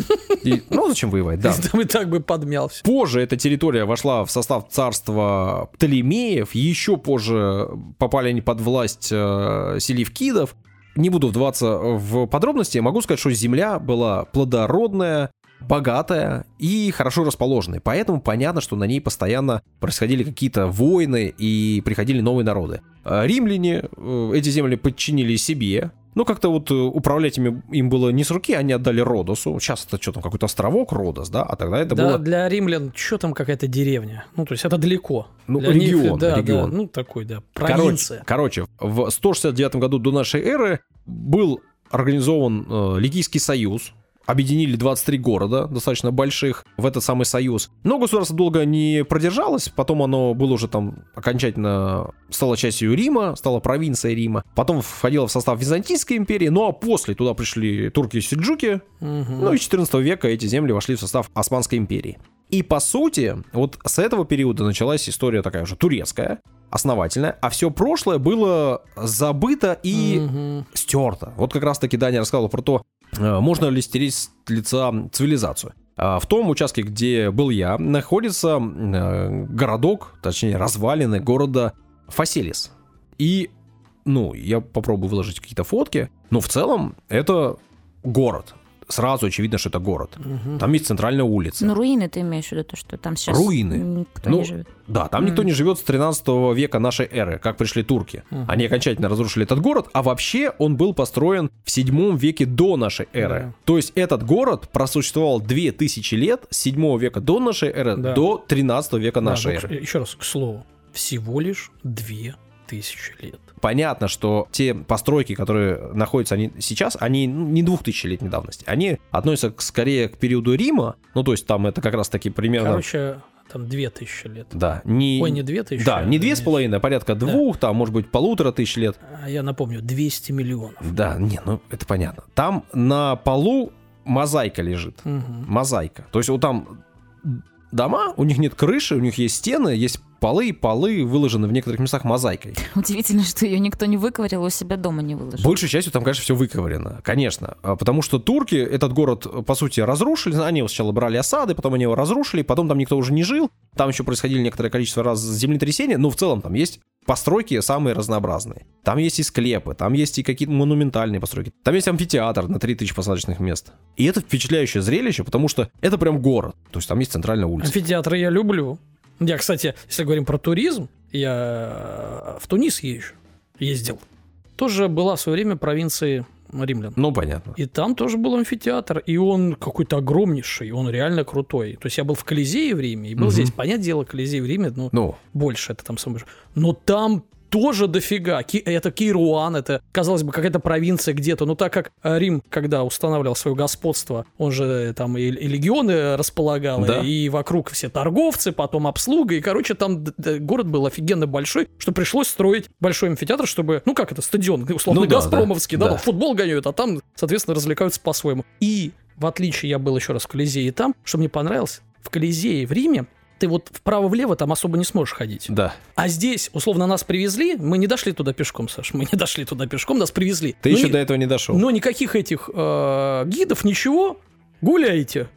И, ну, зачем воевать, да. Там и так бы подмялся. Позже эта территория вошла в состав царства Птолемеев, еще позже попали они под власть э, селевкидов. Не буду вдаваться в подробности, могу сказать, что земля была плодородная, богатая и хорошо расположенная. Поэтому понятно, что на ней постоянно происходили какие-то войны и приходили новые народы. А Римляне э, эти земли подчинили себе, ну, как-то вот э, управлять ими им было не с руки, они отдали Родосу. Сейчас это что там, какой-то островок Родос, да? А тогда это да, было... для римлян, что там какая-то деревня? Ну, то есть это далеко. Ну, Для них, регион, да, регион. да, ну, такой, да, Короче, провинция. короче, в 169 году до нашей эры был организован э, Ликийский союз. Объединили 23 города, достаточно больших, в этот самый союз. Но государство долго не продержалось, потом оно было уже там окончательно стало частью Рима, стало провинцией Рима, потом входило в состав Византийской империи, ну а после туда пришли турки и сельджуки, Мгм. ну и 14 века эти земли вошли в состав Османской империи. И по сути, вот с этого периода началась история такая уже турецкая, основательная, а все прошлое было забыто и Мгм. стерто. Вот как раз таки Даня рассказывал про то, можно ли стереть с лица цивилизацию. А В том участке, где был я, находится э, городок, точнее развалины города Фаселис. И, ну, я попробую выложить какие-то фотки, но в целом это город. Сразу очевидно, что это город. Мгм. Там есть центральная улица. Ну, руины ты имеешь в виду, то, что там сейчас Руины. никто Ну, не живет. Да, там никто не живет с 13 века нашей эры, как пришли турки. Мгм. Они окончательно разрушили этот город, а вообще он был построен в 7 веке до нашей эры. Да. То есть этот город просуществовал 2000 лет с 7 века до нашей эры Да. до 13 века Да, нашей ну, эры. Еще раз, к слову, всего лишь две тысячи лет. Понятно, что те постройки, которые находятся они сейчас, они ну, не 2000-летней давности. Они относятся скорее к периоду Рима, ну то есть там это как раз таки примерно... Короче, там две тысячи лет. да, не... Ой, не две тысячи. Да, а не две с половиной, а порядка двух, там, может быть, полутора тысяч лет. А Я напомню, 200 миллионов. Да, не, ну это понятно. Там на полу мозаика лежит. Мгм. Мозаика. То есть вот там дома, у них нет крыши, у них есть стены, есть полы, полы выложены в некоторых местах мозаикой. Удивительно, что ее никто не выковырил, у себя дома не выложил. Большей частью там, конечно, все выковырено, конечно. А Потому что турки этот город, по сути, разрушили. Они его сначала брали осады, потом они его разрушили, потом там никто уже не жил. Там еще происходили некоторое количество раз землетрясений, но в целом там есть постройки самые разнообразные. Там есть и склепы, там есть и какие-то монументальные постройки. Там есть амфитеатр на 3000 посадочных мест. И это впечатляющее зрелище, потому что это прям город. То есть там есть центральная улица. Амфитеатры я люблю. Я, кстати, если говорим про туризм, я в Тунис езжу, ездил. Тоже была в свое время провинцией римлян. Ну, понятно. И там тоже был амфитеатр, и он какой-то огромнейший, он реально крутой. То есть я был в Колизее в Риме, и был Мгм. здесь, понятное дело, Колизей в Риме, ну, Ну, больше это там самое. Но там тоже дофига. Ки- это Кейруан, это, казалось бы, какая-то провинция где-то. Но так как э, Рим, когда устанавливал свое господство, он же э, там и, и легионы располагал, Да. и вокруг все торговцы, потом обслуга. И, короче, там город был офигенно большой, что пришлось строить большой амфитеатр, чтобы, ну как это, стадион, условно, Ну да, Газпромовский, да, да. там футбол гоняют, а там, соответственно, развлекаются по-своему. И, в отличие, я был еще раз в Колизее там, что мне понравилось, в Колизее в Риме ты вот вправо-влево там особо не сможешь ходить. да. А здесь, условно, нас привезли, мы не дошли туда пешком, Саш, мы не дошли туда пешком, нас привезли. Ты Но еще ни- до этого не дошел. Но никаких этих э, гидов, ничего, гуляете.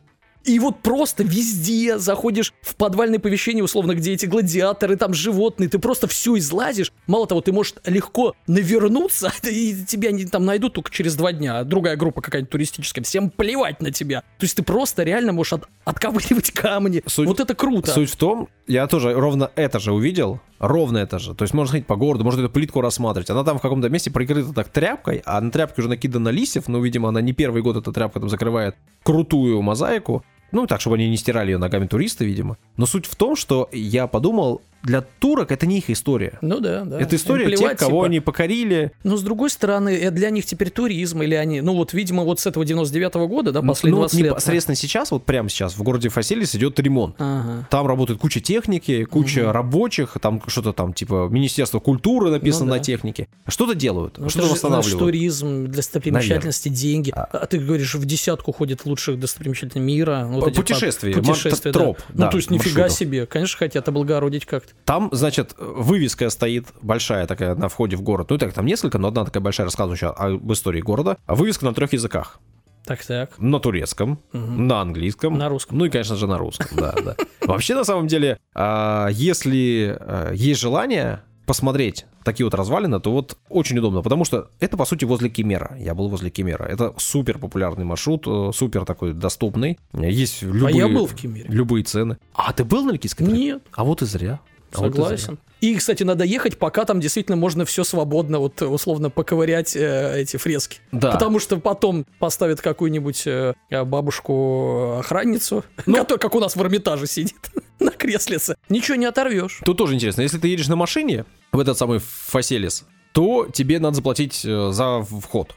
И вот просто везде заходишь в подвальное помещение, условно, где эти гладиаторы, там животные, ты просто все излазишь. Мало того, ты можешь легко навернуться, и тебя не, там найдут только через два дня. а Другая группа какая-нибудь туристическая, всем плевать на тебя. То есть ты просто реально можешь от- отковыривать камни. Суть- вот это круто. Суть в том, я тоже ровно это же увидел, ровно это же. То есть можно ходить по городу, можно эту плитку рассматривать. Она там в каком-то месте прикрыта так тряпкой, а на тряпке уже накидано листьев, ну, видимо, она не первый год эта тряпка там закрывает крутую мозаику. Ну, так, чтобы они не стирали ее ногами туристы, видимо. Но суть в том, что я подумал, для турок это не их история. Ну да, да. Это история Им тех, плевать, кого типа. они покорили. Но с другой стороны, это для них теперь туризм, или они, ну вот, видимо, вот с этого 99-го года, да, последние Ну, 20 лет. непосредственно сейчас, вот прямо сейчас, в городе Фасилис идет ремонт. Ага. Там работает куча техники, куча рабочих, там что-то там типа Министерство культуры написано Ну да. на технике. Что-то делают, Ну, что-то это же наш восстанавливают. туризм, достопримечательности, деньги. А ты говоришь, в десятку ходит лучших достопримечательностей мира. Вот эти Путешествия, мар- троп, да. да, Ну, то есть, нифига маршрутов. себе. Конечно, хотят облагородить как-то. Там, значит, вывеска стоит большая такая на входе в город. Ну, так, там несколько, но одна такая большая, рассказывающая об истории города. А вывеска на трех языках. Так-так. На турецком, на английском. На русском. Ну и, конечно же, на русском, да, да. Вообще, на самом деле, а, если а, есть желание посмотреть такие вот развалины, то вот очень удобно, потому что это, по сути, возле Кемера. Я был возле Кемера. Это супер популярный маршрут, э, супер такой доступный. Есть любые... А я был в Кемере. Любые цены. А ты был на Ликийской? Нет. А вот и зря. А вот и зря. Согласен. И, кстати, надо ехать, пока там действительно можно все свободно, вот условно поковырять э, эти фрески. Да. Потому что потом поставят какую-нибудь э, бабушку-охранницу, которая, как у нас в Эрмитаже сидит на креслице. Ничего не оторвешь. Тут тоже интересно, если ты едешь на машине в этот самый Фаселис, то тебе надо заплатить э, за вход.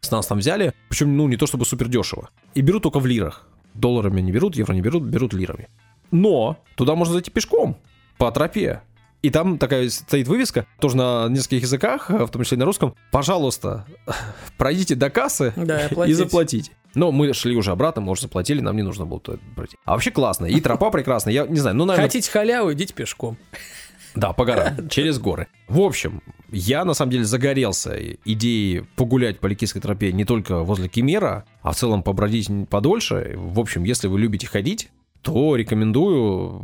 С нас там взяли, причем, ну, не то чтобы супер дешево. И берут только в лирах. Долларами не берут, евро не берут, берут лирами. Но туда можно зайти пешком, по тропе. И там такая стоит вывеска, тоже на нескольких языках, в том числе и на русском. Пожалуйста, пройдите до кассы Да, и и платите. заплатите. Но мы шли уже обратно, мы уже заплатили, нам не нужно было туда пройти. А вообще классно. И тропа прекрасная. Я не знаю, ну, наверное, Хотите халяву, идите пешком. да, по горам, через горы. В общем, я на самом деле загорелся идеей погулять по Ликийской тропе не только возле Кемера, а в целом побродить подольше. В общем, если вы любите ходить, то рекомендую.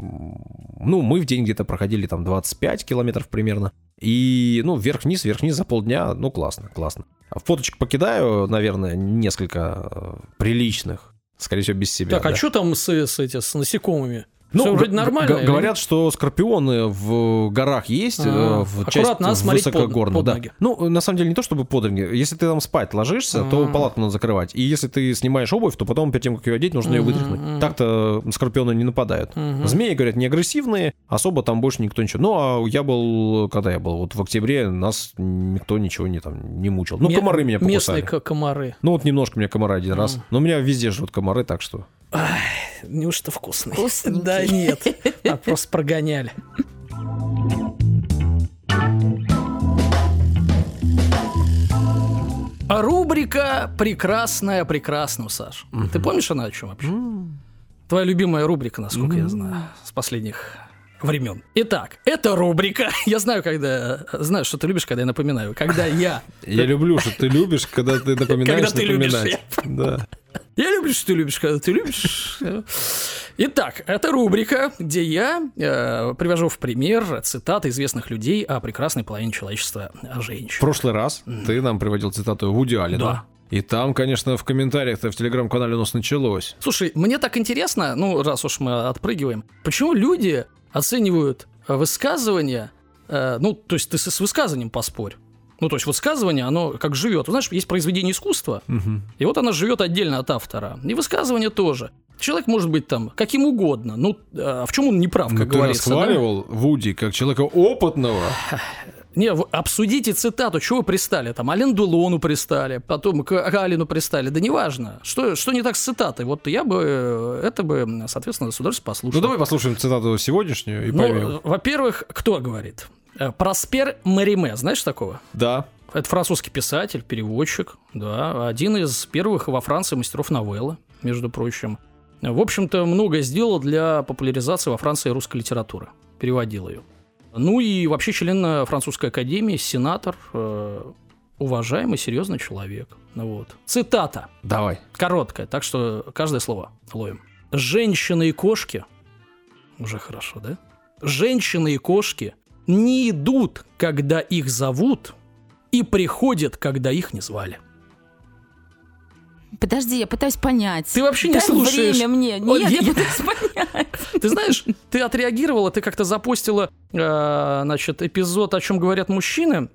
Ну, мы в день где-то проходили там 25 километров примерно. И, ну, вверх-вниз, вверх-вниз за полдня, ну, классно, классно. А В фоточек покидаю, наверное, несколько э, приличных. Скорее всего, без себя. Так, а да. что там с, с, эти, с насекомыми? Ну, Все вроде нормально. г- или говорят, что скорпионы в горах есть, э, в части аккуратно, надо смотреть под- под да. ноги. Ну, на самом деле, не то чтобы под ноги. Если ты там спать ложишься, то А. палатку надо закрывать. И если ты снимаешь обувь, то потом, перед тем, как ее одеть, нужно ее вытряхнуть. Так-то скорпионы не нападают. Змеи, говорят, не агрессивные, особо там больше никто ничего. Ну, а я был, когда я был, вот в октябре нас никто ничего не, там, не мучил. Ну, комары меня покусали. Местные ко- комары. Ну, вот немножко меня комары один раз. Но у меня везде живут комары, так что... Неужто вкусные? Вкусненькие. Да нет, а просто прогоняли. А рубрика «Прекрасная прекрасную», Саш. Ты помнишь она о чем вообще? Твоя любимая рубрика, насколько я знаю, с последних времен. Итак, эта рубрика, я знаю, когда, знаю, что ты любишь, когда я напоминаю, когда я Я люблю, что ты любишь, когда ты напоминаешь Когда ты любишь. Да. Я люблю, что ты любишь, когда ты любишь. Итак, это рубрика, где я э, привожу в пример цитаты известных людей о прекрасной половине человечества о В женщин. прошлый раз ты нам приводил цитату Вуди Аллена. Да. И там, конечно, в комментариях-то в телеграм-канале у нас началось. Слушай, мне так интересно, ну, раз уж мы отпрыгиваем, почему люди оценивают э, высказывания, э, ну, то есть ты с с высказыванием поспорь. Ну, то есть высказывание, оно как живет. Знаешь, есть произведение искусства, и вот оно живет отдельно от автора. И высказывание тоже. Человек может быть там каким угодно. Ну, а в чем он не прав, как Ну, ты говорится. да? расхваливал Вуди как человека опытного. Не, обсудите цитату, чего вы пристали. Там Ален Дулону пристали, потом к Алину пристали. Да неважно. Что, что не так с цитатой? Вот я бы, э, это бы, соответственно, государство послушало. Ну, давай послушаем цитату сегодняшнюю и Ну, поймем. во-первых, кто говорит? Э, Проспер Мариме, знаешь такого? Да. Это французский писатель, переводчик, да, один из первых во Франции мастеров новеллы, между прочим. В общем-то, много сделал для популяризации во Франции русской литературы, переводил ее. Ну и вообще член французской академии, сенатор, э, уважаемый, серьезный человек. Вот. Цитата, Давай. короткая, так что каждое слово ловим. Женщины и кошки, уже хорошо, да? Женщины и кошки не идут, когда их зовут, и приходят, когда их не звали. Подожди, я пытаюсь понять. Ты вообще не Дай слушаешь. время мне. Нет, я- я пытаюсь понять. Ты знаешь, ты отреагировала, ты как-то запустила, э, значит, эпизод «О чем говорят мужчины»,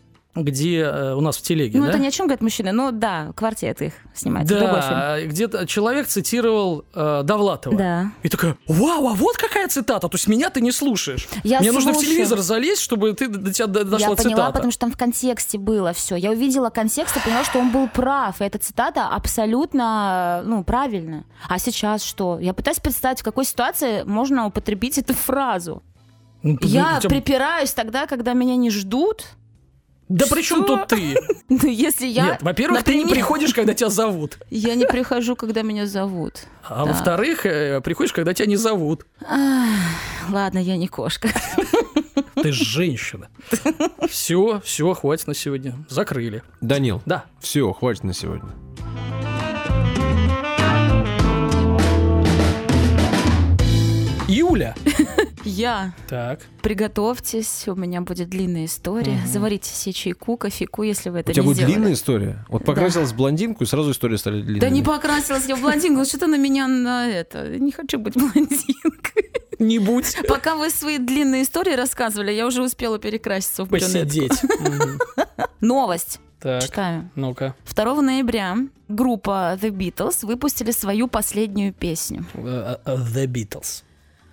где э, у нас в телеге, Ну, да? это ни о чем говорят мужчины. Ну, да, квартеты их фильм. Да, где-то человек цитировал э, Довлатова. Да. И такая, вау, а вот какая цитата. То есть меня ты не слушаешь. Я Мне нужно в слушаю. телевизор залезть, чтобы ты до тебя до- дошла Я поняла, цитата. потому что там в контексте было все. Я увидела контекст и поняла, что он был прав. И эта цитата абсолютно, ну, правильная. А сейчас что? Я пытаюсь представить, в какой ситуации можно употребить эту фразу. Ну, Я тебя- припираюсь тогда, когда меня не ждут. Да при чем тут ты? Ну, если я... Нет, во-первых, ты не приходишь, когда тебя зовут. Я не прихожу, когда меня зовут. А Да. во-вторых, э, приходишь, когда тебя не зовут. Ладно, я не кошка. Ты женщина. Все, все, хватит на сегодня. Закрыли. Данил, Да. все, хватит на сегодня. Юля. Я. Так. Приготовьтесь, у меня будет длинная история. Заварите себе чайку, кофейку, если вы это У тебя не будет сделали. длинная история? Вот покрасилась в блондинку, и сразу истории стали длинными. Да не покрасилась я в блондинку, что ты на меня на это? Не хочу быть блондинкой. Не будь. Пока вы свои длинные истории рассказывали, я уже успела перекраситься в брюнетку. Посидеть. Новость. Так, Читаю. ну-ка. 2 ноября группа The Beatles выпустили свою последнюю песню. Э, э, The Beatles.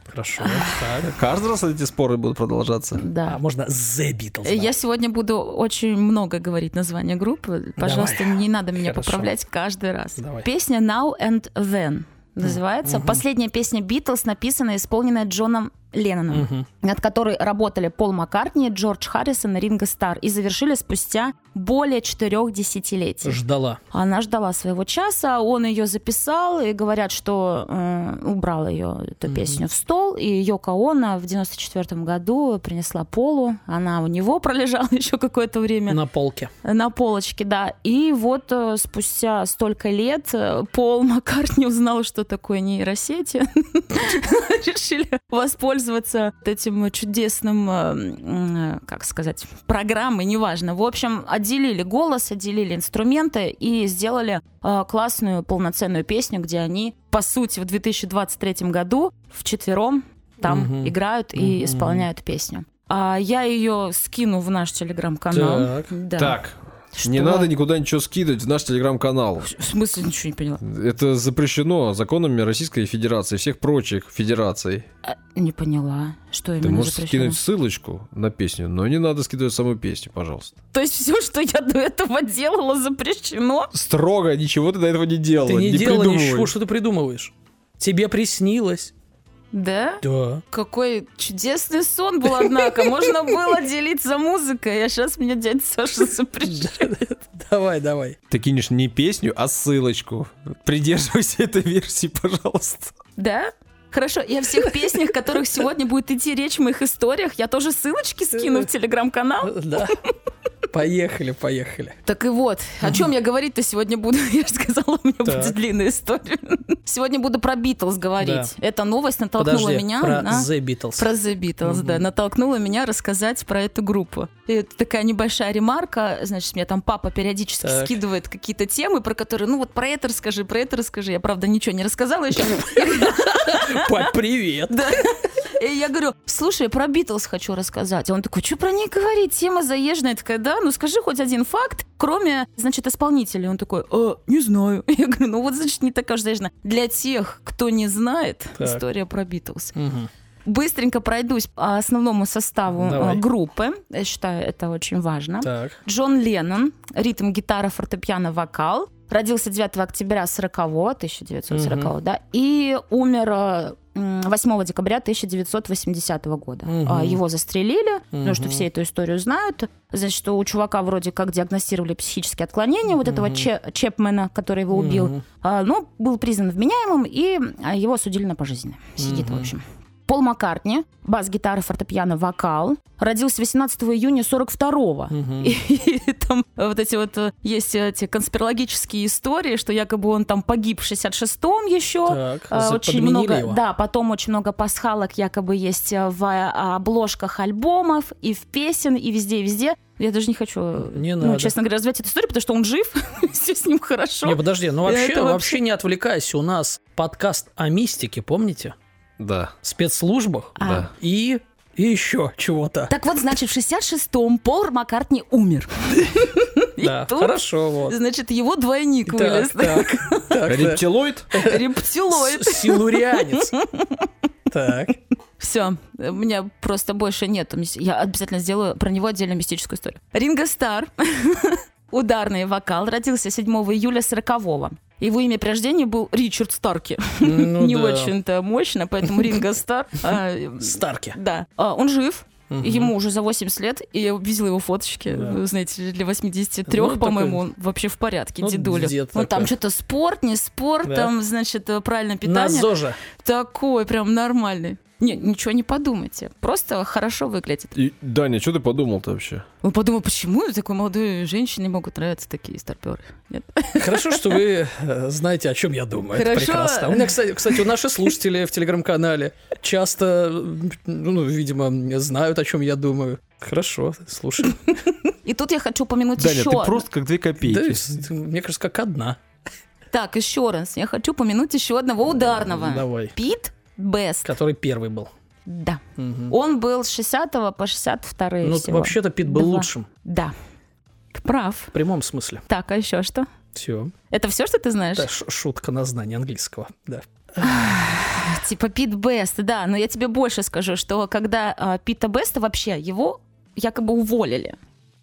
Хорошо. Так. Каждый раз эти споры будут продолжаться. А Да. можно The Beatles? да? Я сегодня буду очень много говорить название группы. Пожалуйста, Давай. не надо меня Хорошо. поправлять каждый раз. Давай. Песня Now and Then называется. Последняя песня Битлз написана и исполненная Джоном Ленноном, Мгм. над которой работали Пол Маккартни, Джордж Харрисон и Ринго Стар, и завершили спустя более четырех десятилетий. Ждала. Она ждала своего часа, он ее записал, и говорят, что э, убрал ее, эту песню, в стол, и Йоко Оно в 94 году принесла Полу, она у него пролежала еще какое-то время На полке. на полочке, да. И вот э, спустя столько лет э, Пол Маккартни узнал, что такое нейросети. Решили воспользоваться вот этим чудесным, э, э, как сказать, программой, неважно. В общем, отделили голос, отделили инструменты и сделали э, классную полноценную песню, где они, по сути, в 2023 году вчетвером там Мгм. играют и Мгм. исполняют песню. А я ее скину в наш телеграм-канал. Так. Да. Так, Что? не надо никуда ничего скидывать в наш телеграм-канал. В смысле ничего не поняла? Это запрещено законами Российской Федерации и всех прочих федераций. А, Не поняла, что Ты именно можешь запрещено. скинуть ссылочку на песню, но не надо скидывать саму песню, пожалуйста. То есть все, что я до этого делала, запрещено? Строго, ничего ты до этого не делала. Ты не, не делала ничего, что ты придумываешь. Тебе приснилось. Да? Да. Какой чудесный сон был, однако. Можно было делиться музыкой, а сейчас меня дядя Саша запрещает. Давай, давай. Ты кинешь не песню, а ссылочку. Придерживайся этой версии, пожалуйста. Да? Хорошо, я в всех песнях, которых сегодня будет идти речь в моих историях, я тоже ссылочки скину в телеграм-канал. Да. Поехали, поехали. Так и вот, о чем я говорить-то сегодня буду? Я же сказала, у меня Так. будет длинная история. Сегодня буду про Битлз говорить. Эта новость натолкнула Подожди, меня про на... The Beatles. Про The Beatles, да, натолкнула меня рассказать про эту группу. И это такая небольшая ремарка, значит, мне там папа периодически Так. скидывает какие-то темы, про которые, ну вот про это расскажи, про это расскажи. Я, правда, ничего не рассказала еще. Пап, привет. Да. И я говорю, слушай, про Битлз хочу рассказать. А он такой, что про них говорить? Тема заезженная. Я такая, да, ну скажи хоть один факт, кроме, значит, исполнителей. Он такой, «А, не знаю. Я говорю, ну вот, значит, не такая уж заезженная. Для тех, кто не знает, Так. история про Битлз. Мгм. Быстренько пройдусь по основному составу Давай. э, группы. Я считаю, это очень важно. Так. Джон Леннон, ритм, гитара, фортепиано, вокал. Родился 9 октября 40 1940 да, и умер э, м, 8 декабря 1980 года. А, Его застрелили, потому что все эту историю знают. Значит, что у чувака вроде как диагностировали психические отклонения, вот этого. Че- Чепмена, который его убил. Мгм. А, но был признан вменяемым, и а, его осудили на пожизненно. Сидит, Мгм. в общем. Пол Маккартни, бас-гитара, фортепиано, вокал. Родился 18 июня 42-го. Мгм. И, и там вот эти вот э, есть эти конспирологические истории, что якобы он там погиб в 66-м еще. Так, А, Очень много, его. да, потом очень много пасхалок якобы есть э, в обложках альбомов и в песен, и везде, и везде. Я даже не хочу, Не ну, надо. честно говоря, развивать эту историю, потому что он жив, все с ним хорошо. Не, подожди, ну вообще, вообще... вообще- не отвлекайся, у нас подкаст о мистике, помните? Да, Спецслужбах А. да. и и еще чего-то. Так вот, значит, в 66-м Пол Маккартни умер. Да, хорошо, вот. Значит, его двойник вылез. Так. Рептилоид? Рептилоид. Силурианец. Так. Все, у меня просто больше нету. мис- Я обязательно сделаю про него отдельную мистическую историю. Ринго Стар, ударный вокал, родился 7 июля 40-го. Его имя при рождении был Ричард Старки. Ну Не да. очень-то мощно, поэтому Ринго Стар. а, Старки. Да. А, Он жив, Мгм. Ему уже за 80 лет, и я видела его фоточки, Да. знаете, для 83, Ну, по-моему, такой- он вообще в порядке, Ну, дедуля. дед Ну, там что-то спорт, не спорт, Да. там, значит, э, правильное На питание. ЗОЖе. Такой прям нормальный. Не, ничего не подумайте, просто хорошо выглядит. И, Даня, что ты подумал-то вообще? Он подумал, почему такой молодой женщине могут нравиться такие старперы? Нет? Хорошо, что вы э, знаете, о чем я думаю. Это Хорошо. прекрасно. У меня, кстати, кстати, у наши слушатели в телеграм-канале часто, ну, видимо, знают, о чем я думаю. Хорошо, слушай. И тут я хочу упомянуть Даня, еще. ты просто как две копейки. Да, мне кажется, как одна. Так, еще раз. Я хочу упомянуть еще одного ударного. Давай. Пит Бест. Который первый был. Да. Мгм. Он был с 60 по 62 Ну, всего. вообще-то Пит был Два. лучшим. Да. Ты прав. В прямом смысле. Так, а еще что? Все. Это все, что ты знаешь? Это ш- шутка на знание английского. Да. Типа Пит Бест, да. Но я тебе больше скажу, что когда а, Пита Беста вообще, его якобы уволили.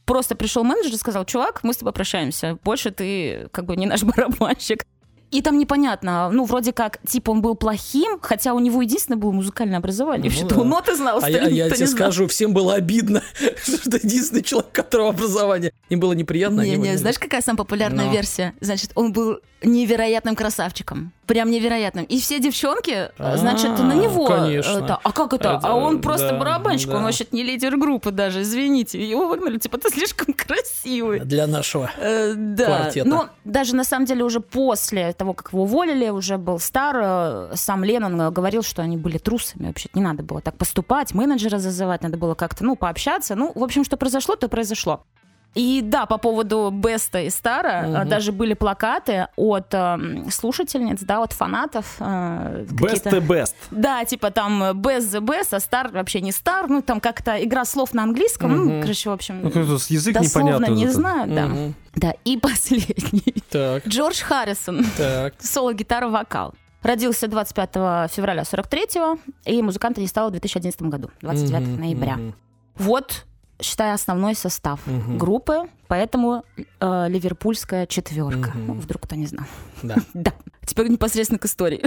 Просто пришел менеджер и сказал, чувак, мы с тобой прощаемся, больше ты как бы не наш барабанщик. И там непонятно, ну, вроде как, типа, он был плохим, хотя у него единственное было музыкальное образование. Ну да. он ноты знал, А я, остальные я тебе скажу, всем было обидно, что это единственный человек, у которого образование. Им было неприятно. они Не, не, знаешь, какая самая популярная Но. версия? Значит, он был невероятным красавчиком. Прям невероятным. И все девчонки, А, значит, на него... конечно. это, а как это? Это, а он просто да, барабанщик, он да. вообще не лидер группы даже, извините. Его выгнали, типа, ты слишком красивый. Для нашего. Э, да, Квартета. но даже на самом деле уже после того, как его уволили, уже был стар, э, сам Леннон э, говорил, что они были трусами, вообще не надо было так поступать, менеджера зазывать, надо было как-то, ну, пообщаться. Ну, в общем, что произошло, то произошло. И да, по поводу Беста и Стара э, Мгм. даже были плакаты от эм, слушательниц, да, от фанатов. э, Best какие-то- the best. да, типа там э, Best the Best, а Стар вообще не Стар. Ну, там как-то игра слов на английском. Ну, Мгм. короче, в общем, Ну, язык дословно не этот. знаю, да. Мгм. Да, и последний. Так, Джордж Харрисон, так. соло-гитара, вокал. Родился 25 февраля 43-го, и музыканта не стало в 2011 году, 29 Мгм, ноября. мгм. Вот, считай, основной состав Мгм. группы, поэтому э, ливерпульская четверка. Мгм. Ну, вдруг кто не знал. Да. Да. Теперь непосредственно к истории.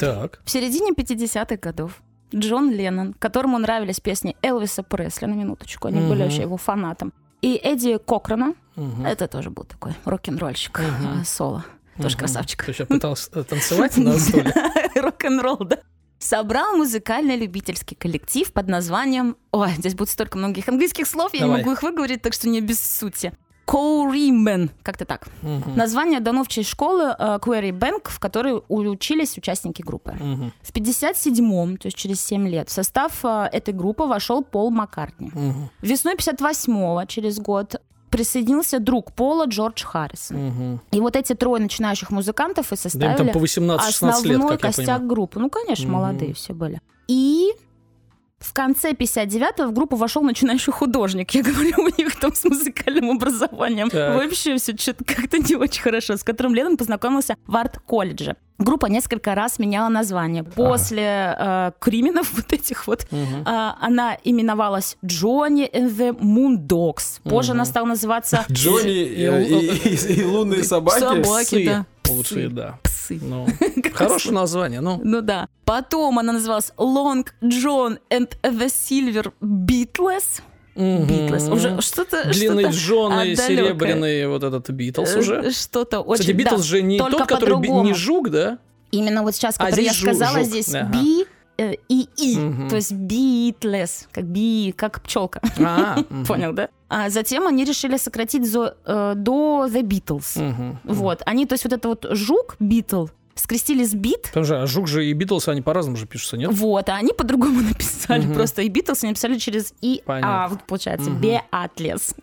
Так. В середине 50-х годов Джон Леннон, которому нравились песни Элвиса Пресли, на минуточку, они были Мгм. вообще его фанатом, и Эдди Кокрона, Мгм. это тоже был такой рок-н-ролльщик, э, соло, тоже Мгм. красавчик. Ты сейчас пытался э, танцевать на стуле? Рок-н-ролл, да. Собрал музыкальный любительский коллектив под названием... Ой, здесь будет столько многих английских слов, я Давай. не могу их выговорить, так что не без сути. Коуримен, как-то так. Мгм. Название дано в честь школы Query Bank, в которой учились участники группы. Мгм. В 57-м, то есть через 7 лет, в состав э, этой группы вошел Пол Маккартни. Мгм. Весной 58-го, через год, присоединился друг Пола Джордж Харрисон. Мгм. И вот эти трое начинающих музыкантов и Да составили там по 18-16 лет, основной как я костяк группы. Ну, конечно, Мгм. молодые все были. И в конце 59-го в группу вошел начинающий художник. Я говорю, у них там с музыкальным образованием Так. вообще все что-то как-то не очень хорошо, с которым Леннон познакомился в арт-колледже. Группа несколько раз меняла название. После э, крименов вот этих вот Мгм. а, она именовалась Джонни and the Moondogs. Позже Мгм. она стала называться Джонни и, и- и- и лунные собаки. Собаки. Да. Лучшие, да. Псы. Ну, хорошее название, ну. Ну да. Потом она называлась Long John and the Silver Beatles. Мгм. Уже что-то Длинный что-то Джон и отдалёкое. серебряный вот этот Битлз Э, уже. Что-то очень... Кстати, Битлз да, же не тот, который не жук, да? Именно вот сейчас, А, который я сказала, жук. здесь. Би э, и И. То есть Beatles, как би, как пчелка. А. Понял, да? А затем они решили сократить зо- э, до The Beatles. Мгм. Вот, они, то есть вот это вот жук, Битл, скрестили с бит. Потому что Жук же и Битлз, они по-разному же пишутся, нет? Вот, а они по-другому написали. Мгм. Просто и Битлз написали через И, Понятно. а, вот получается. Да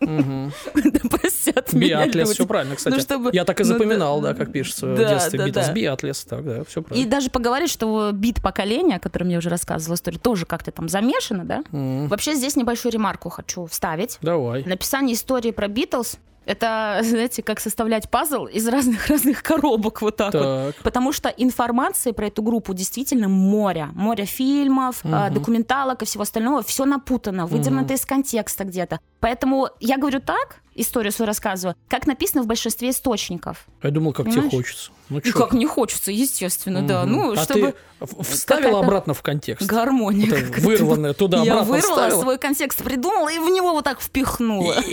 простят меня Биатлес, люди. все правильно, кстати. Ну, чтобы- Я так и ну, запоминал, да. да, как пишется в Да, детстве да, Битлз. да. Биатлес, так, да, все И правильно. даже поговорить, что бит поколения, о котором я уже рассказывала историю, тоже как-то там замешано, да? М, Вообще здесь небольшую ремарку хочу вставить. Давай. Написание истории про Битлз — это, знаете, как составлять пазл из разных-разных коробок вот так вот. Так. Потому что информации про эту группу действительно море. Море фильмов, Мгм. документалок и всего остального. Все напутано, выдернуто из контекста где-то. Поэтому я говорю так, историю свою рассказываю, как написано в большинстве источников. Я думал, как Понимаешь? тебе хочется. Ну, И чё? как не хочется, естественно, да. Мгм. Ну, а чтобы ты вставила обратно в контекст? гармония. Вот вырванное туда Я обратно вырвала вставила? свой контекст, придумала и в него вот так впихнула.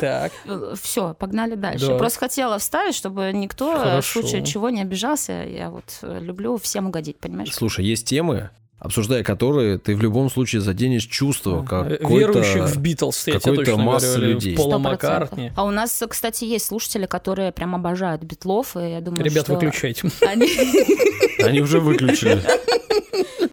Так. Все, погнали дальше. Да. Просто хотела вставить, чтобы никто в случае чего не обижался. Я вот э, люблю всем угодить, понимаешь? Слушай, есть темы, обсуждая которые ты в любом случае заденешь чувство Верующих какой-то... в Битлз, я тебе точно массы говорю, людей. Пола. Маккартни. А у нас, кстати, есть слушатели, которые прям обожают битлов, и я думаю, Ребят, что выключайте. они- Они уже выключили.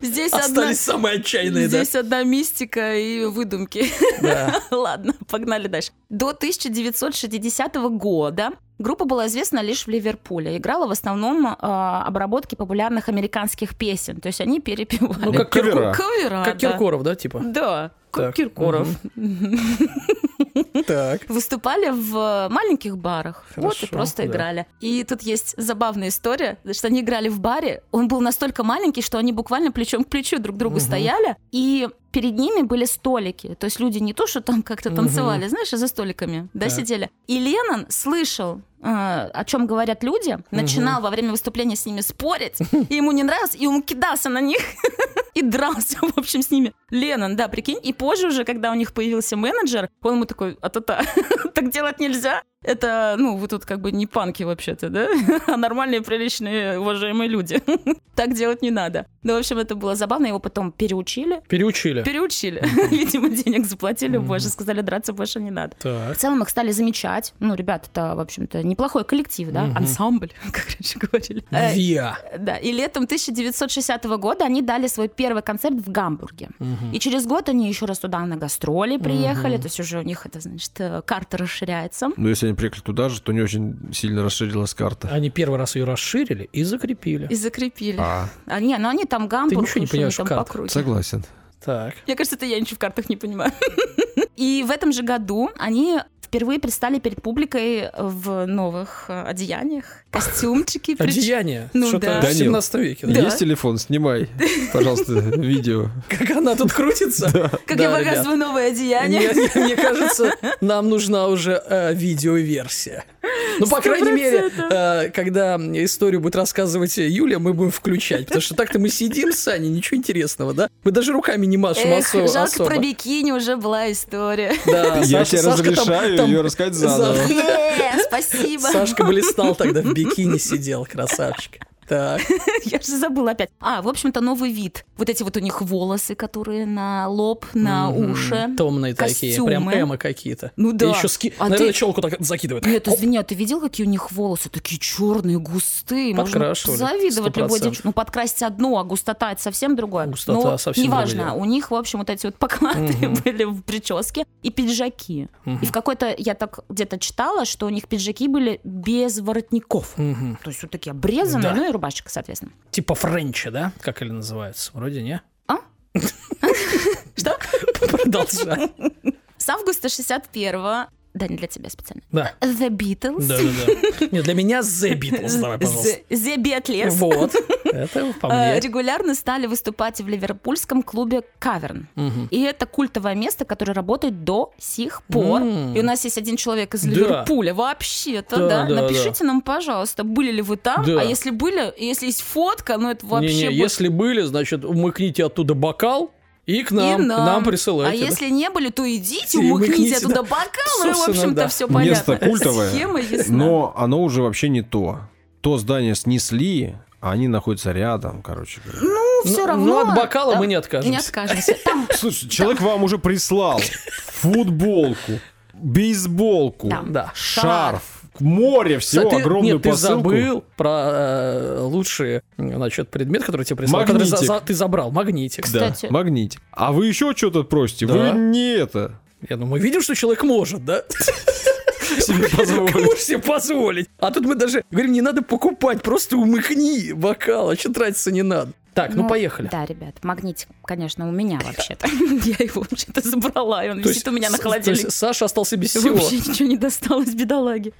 Здесь одна... Остались самые отчаянные, да? Здесь одна мистика и выдумки. Да. Ладно, погнали дальше. До 1960 года группа была известна лишь в Ливерпуле. Играла в основном э, обработки популярных американских песен. То есть они перепевали. Ну, как Кавера. Кавера, Как да. Киркоров, да, типа? Да, как Так, Киркоров. Так. Выступали в маленьких барах. вот и Хорошо, просто да. играли. И тут есть забавная история, что они играли в баре. Он был настолько маленький, что они буквально плечом к плечу друг к другу Мгм. стояли. И перед ними были столики. То есть люди не то, что там как-то танцевали, знаешь, а за столиками, да, Так. сидели. И Леннон слышал, э, о чем говорят люди, начинал во время выступления с ними спорить, и ему не нравилось, и он кидался на них и дрался, в общем, с ними. Леннон, да, прикинь. И позже уже, когда у них появился менеджер, он ему такой, а-та-та, так делать нельзя. Это, ну, вы тут как бы не панки вообще-то, да? А нормальные, приличные, уважаемые люди. Так делать не надо. Ну, в общем, это было забавно. Его потом переучили. Переучили. Переучили. Видимо, денег заплатили больше, сказали, драться больше не надо. В целом их стали замечать. Ну, ребят, это, в общем-то, неплохой коллектив, да? Ансамбль, как раньше говорили. Э, Виа. Да, и летом 1960 года они дали свой первый концерт в Гамбурге. И через год они еще раз туда на гастроли приехали, то есть уже у них это, значит, э, карта расширяется. Но если они приехали туда же, то не очень сильно расширилась карта. Они первый раз ее расширили и закрепили. И закрепили. А, А, не, ну они там Гамбург, ничего не понимаешь там в картах. согласен. Так. Мне кажется, это я ничего в картах не понимаю. И в этом же году они впервые предстали перед публикой в новых э, одеяниях, костюмчики. Одеяние. Ну Что-то да. в Данил, 17 веке. да? Есть телефон? Снимай, пожалуйста, видео. Как она тут крутится? Как я показываю новое одеяние. Мне, кажется, нам нужна уже э, видеоверсия. Ну, по крайней мере, э, когда историю будет рассказывать Юля, мы будем включать. Потому что так-то мы сидим с Аней, ничего интересного, да? Мы даже руками не машем Эх, осо- жалко, особо. про бикини уже была история. Да, Я тебе разрешаю ее рассказать заново. за- Спасибо. Сашка блистал тогда в бикини сидел, красавчик. Так. Я же забыла опять. А, в общем-то, новый вид. Вот эти вот у них волосы, которые на лоб, на Мгм. уши. Томные такие, костюмы. прям эмы какие-то. Ну да. И еще, ски... А наверное, ты- челку так закидывают. Нет, извини, а ты видел, какие у них волосы? Такие черные, густые. Можно Подкрашивали, завидовать любой 100%. девочке. Ну, подкрасить одно, а густота это совсем другое. Густота Но совсем неважно, другое у них, в общем, вот эти вот поклады были в прическе и пиджаки. Мгм. И в какой-то, я так где-то читала, что у них пиджаки были без воротников. Мгм. То есть вот такие обрезанные, Да. ну и рубашечка, соответственно. Типа френча, да? Как или называется? Вроде не. А? Что? Продолжай. С августа 61-го, да, не для тебя специально, Да. The Beatles, Да, да, да. Не, для меня The Beatles, давай, пожалуйста. The, The Beatles, Вот. Это по э, регулярно стали выступать в ливерпульском клубе Каверн. Мгм. И это культовое место, которое работает до сих пор. М. И у нас есть один человек из Да. Ливерпуля. Вообще-то, Да, да. да, Напишите нам, пожалуйста, были ли вы там? Да. А если были, если есть фотка, ну это вообще... Не-не, будет- если были, значит, умыкните оттуда бокал и к нам, И к нам присылайте. А да. если не были, то идите, умыкните умыкните, оттуда да. бокал, и, в общем-то, да. все понятно. Место культовое, Схема ясна. но оно уже вообще не то. То здание снесли, а они находятся рядом, короче говоря. Ну, все Ну, равно... ну, от бокала да, мы не откажемся. Не откажемся. Там Слушай, человек вам уже прислал футболку, бейсболку, Да. Да. шарф, море всего, ты, огромную нет, ты посылку. забыл про э, лучший значит, предмет, который тебе прислал, который за- Магнитик. за- ты забрал, магнитик. Да, Кстати. магнитик. А вы еще что-то просите? Да. Вы не это Я, ну, мы видим, что человек может, да? себе позволить. Можешь себе позволить. А тут мы даже говорим, не надо покупать, просто умыкни бокал, а что тратиться не надо. Так, ну, поехали. Да, ребят, магнитик, конечно, у меня вообще-то. Я его вообще-то забрала, и он висит у меня на холодильнике. Саша остался без всего. Вообще ничего не досталось, бедолаги.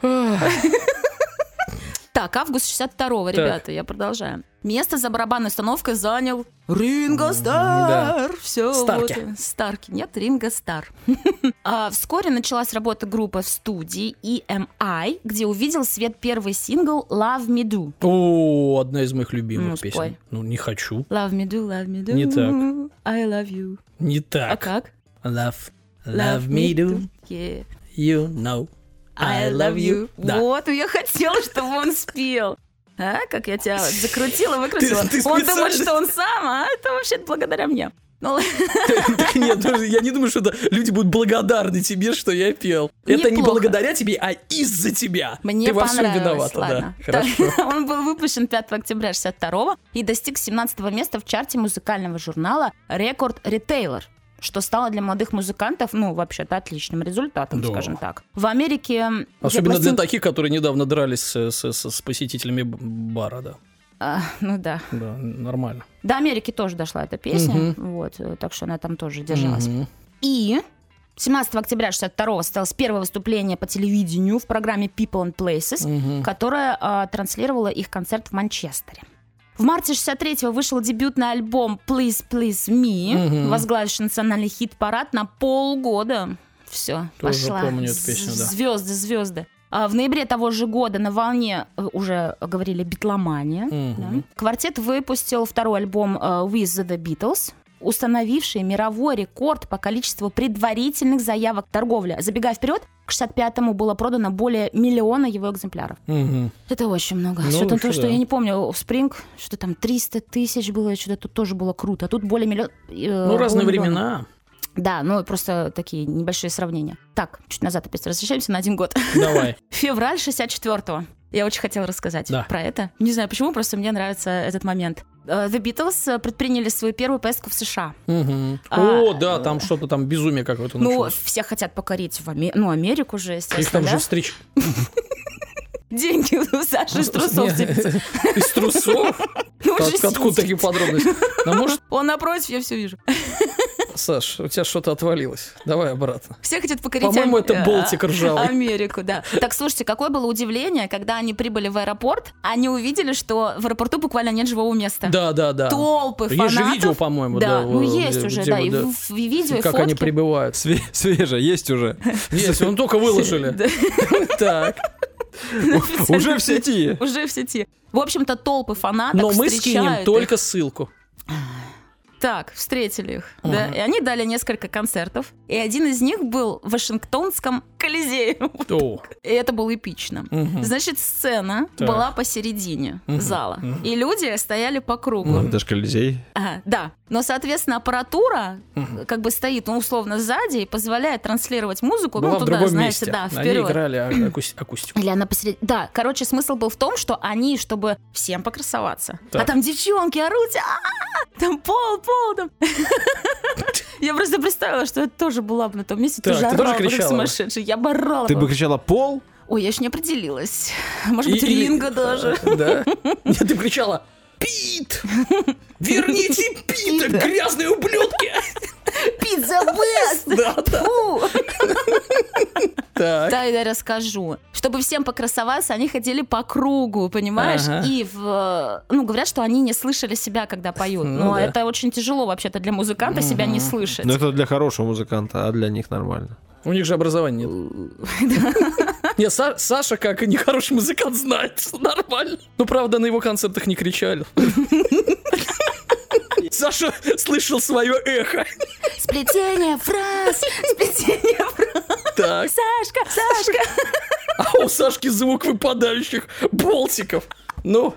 Так, август 62-го, Так. ребята, я продолжаю. Место за барабанной установкой занял Ринго Стар. Все, Старки. вот. Старки. Нет, Ринго Стар. А Вскоре началась работа группы в студии EMI, где увидел свет первый сингл Love Me Do. О, одна из моих любимых Ну, песен. спой. Ну, не хочу. Love me do, love me do. Не так. I love you. Не А так. как? Love, love me do, Yeah. you know. I love you. Да. Вот, я хотела, чтобы он спел. А, как я тебя закрутила, выкрутила. Ты- ты он думает, что он сам, а это вообще благодаря мне. Ну. Так нет, я не думаю, что это люди будут благодарны тебе, что я пел. Это не Неплохо. благодаря тебе, а из-за тебя. Мне Ты во всем виновата, ладно. да. Хорошо. Он был выпущен 5 октября 62 и достиг 17 места в чарте музыкального журнала Record Retailer что стало для молодых музыкантов, ну, вообще-то отличным результатом, Да. скажем так. В Америке... Особенно для пластин- таких, которые недавно дрались с, с- с- посетителями бара, да. А, ну да. Да, нормально. До Америки тоже дошла эта песня, вот, э, так что она там тоже держалась. Мгм. И 17 октября 62 состоялось первое выступление по телевидению в программе People and Places, Мгм. которая а, транслировала их концерт в Манчестере. В марте 63-го вышел дебютный альбом Please Please Me, Мгм. возглавивший национальный хит-парад на полгода. Все, Тоже пошла. помню эту песню, да. Звезды, звезды. А в ноябре того же года на волне э, уже говорили битломания. Мгм. да. Квартет выпустил второй альбом э, With the Beatles, установивший мировой рекорд по количеству предварительных заявок торговли. Забегая вперед, к 65-му было продано более миллиона его экземпляров. Мгм. Это очень много. Ну, что-то то, что да. я не помню, Спринг, что там 300 тысяч было, что-то тут тоже было круто. А тут более миллиона. Ну, разные времена. Да, ну просто такие небольшие сравнения. Так, чуть назад опять возвращаемся на один год. Давай. Февраль 64-го. Я очень хотела рассказать Да. про это. Не знаю почему, просто мне нравится этот момент. Э, The Beatles э, предприняли свою первую поездку в США. Мгм. А, О, да, там что-то там безумие какое-то Ну, началось. все хотят покорить в Аме- ну, Америку же, Их естественно, там же да? встреч... Деньги у Саши из трусов Нет, цепятся. Из трусов? Ну, Откуда такие подробности? Ну, Он напротив, я все вижу. Саш, у тебя что-то отвалилось. Давай обратно. Все хотят покорить По-моему, это э, болтик ржавый. Америку, да. Так, слушайте, какое было удивление, когда они прибыли в аэропорт, они увидели, что в аэропорту буквально нет живого места. Да, да, да. Толпы фанатов. Есть же видео, по-моему, да. Да, ну есть где- уже, где да, и, в- и видео, и Как фотки. они прибывают. Све- свежее, есть уже. Есть, он только выложили. Да. Так. Уже в сети. Уже в сети. В общем-то, толпы фанатов Но мы скинем только ссылку. Так, встретили их, да, и они дали несколько концертов, и один из них был в Вашингтонском Колизее, О, и это было эпично. мгм. Значит, сцена Так. была посередине Мгм, зала, мгм. и люди стояли по кругу. Ну, это ж Колизей. Ага, да, но, соответственно, аппаратура как бы стоит, ну, условно, сзади и позволяет транслировать музыку, Была ну, в туда, другом знаете, месте. да, Они вперед. играли а- акус- акустику. Или она посередине. Да, короче, смысл был в том, что они, чтобы всем покрасоваться. Так. А там девчонки орут, там пол, пол, там. Я просто представила, что это тоже была бы на том месте. Так, ты тоже кричала сумасшедший. Я бы орала. Ты бы. кричала «Пол»? Ой, я еще не определилась. Может быть, Ринга даже. Да? Нет, ты кричала Пит! Верните Пита, грязные ублюдки! Пицца Бест! Да, да. Фу! Так. Да, я расскажу. Чтобы всем покрасоваться, они ходили по кругу, понимаешь? И в, ну, говорят, что они не слышали себя, когда поют. Ну Но это очень тяжело вообще-то для музыканта себя не слышать. Ну, это для хорошего музыканта, а для них нормально. У них же образования нет. Нет, Са- Саша, как и нехороший музыкант, знает, что нормально. Ну, правда, на его концертах не кричали. Саша слышал свое эхо. Сплетение фраз, сплетение фраз. Так. Сашка, Сашка. А у Сашки звук выпадающих болтиков. Ну,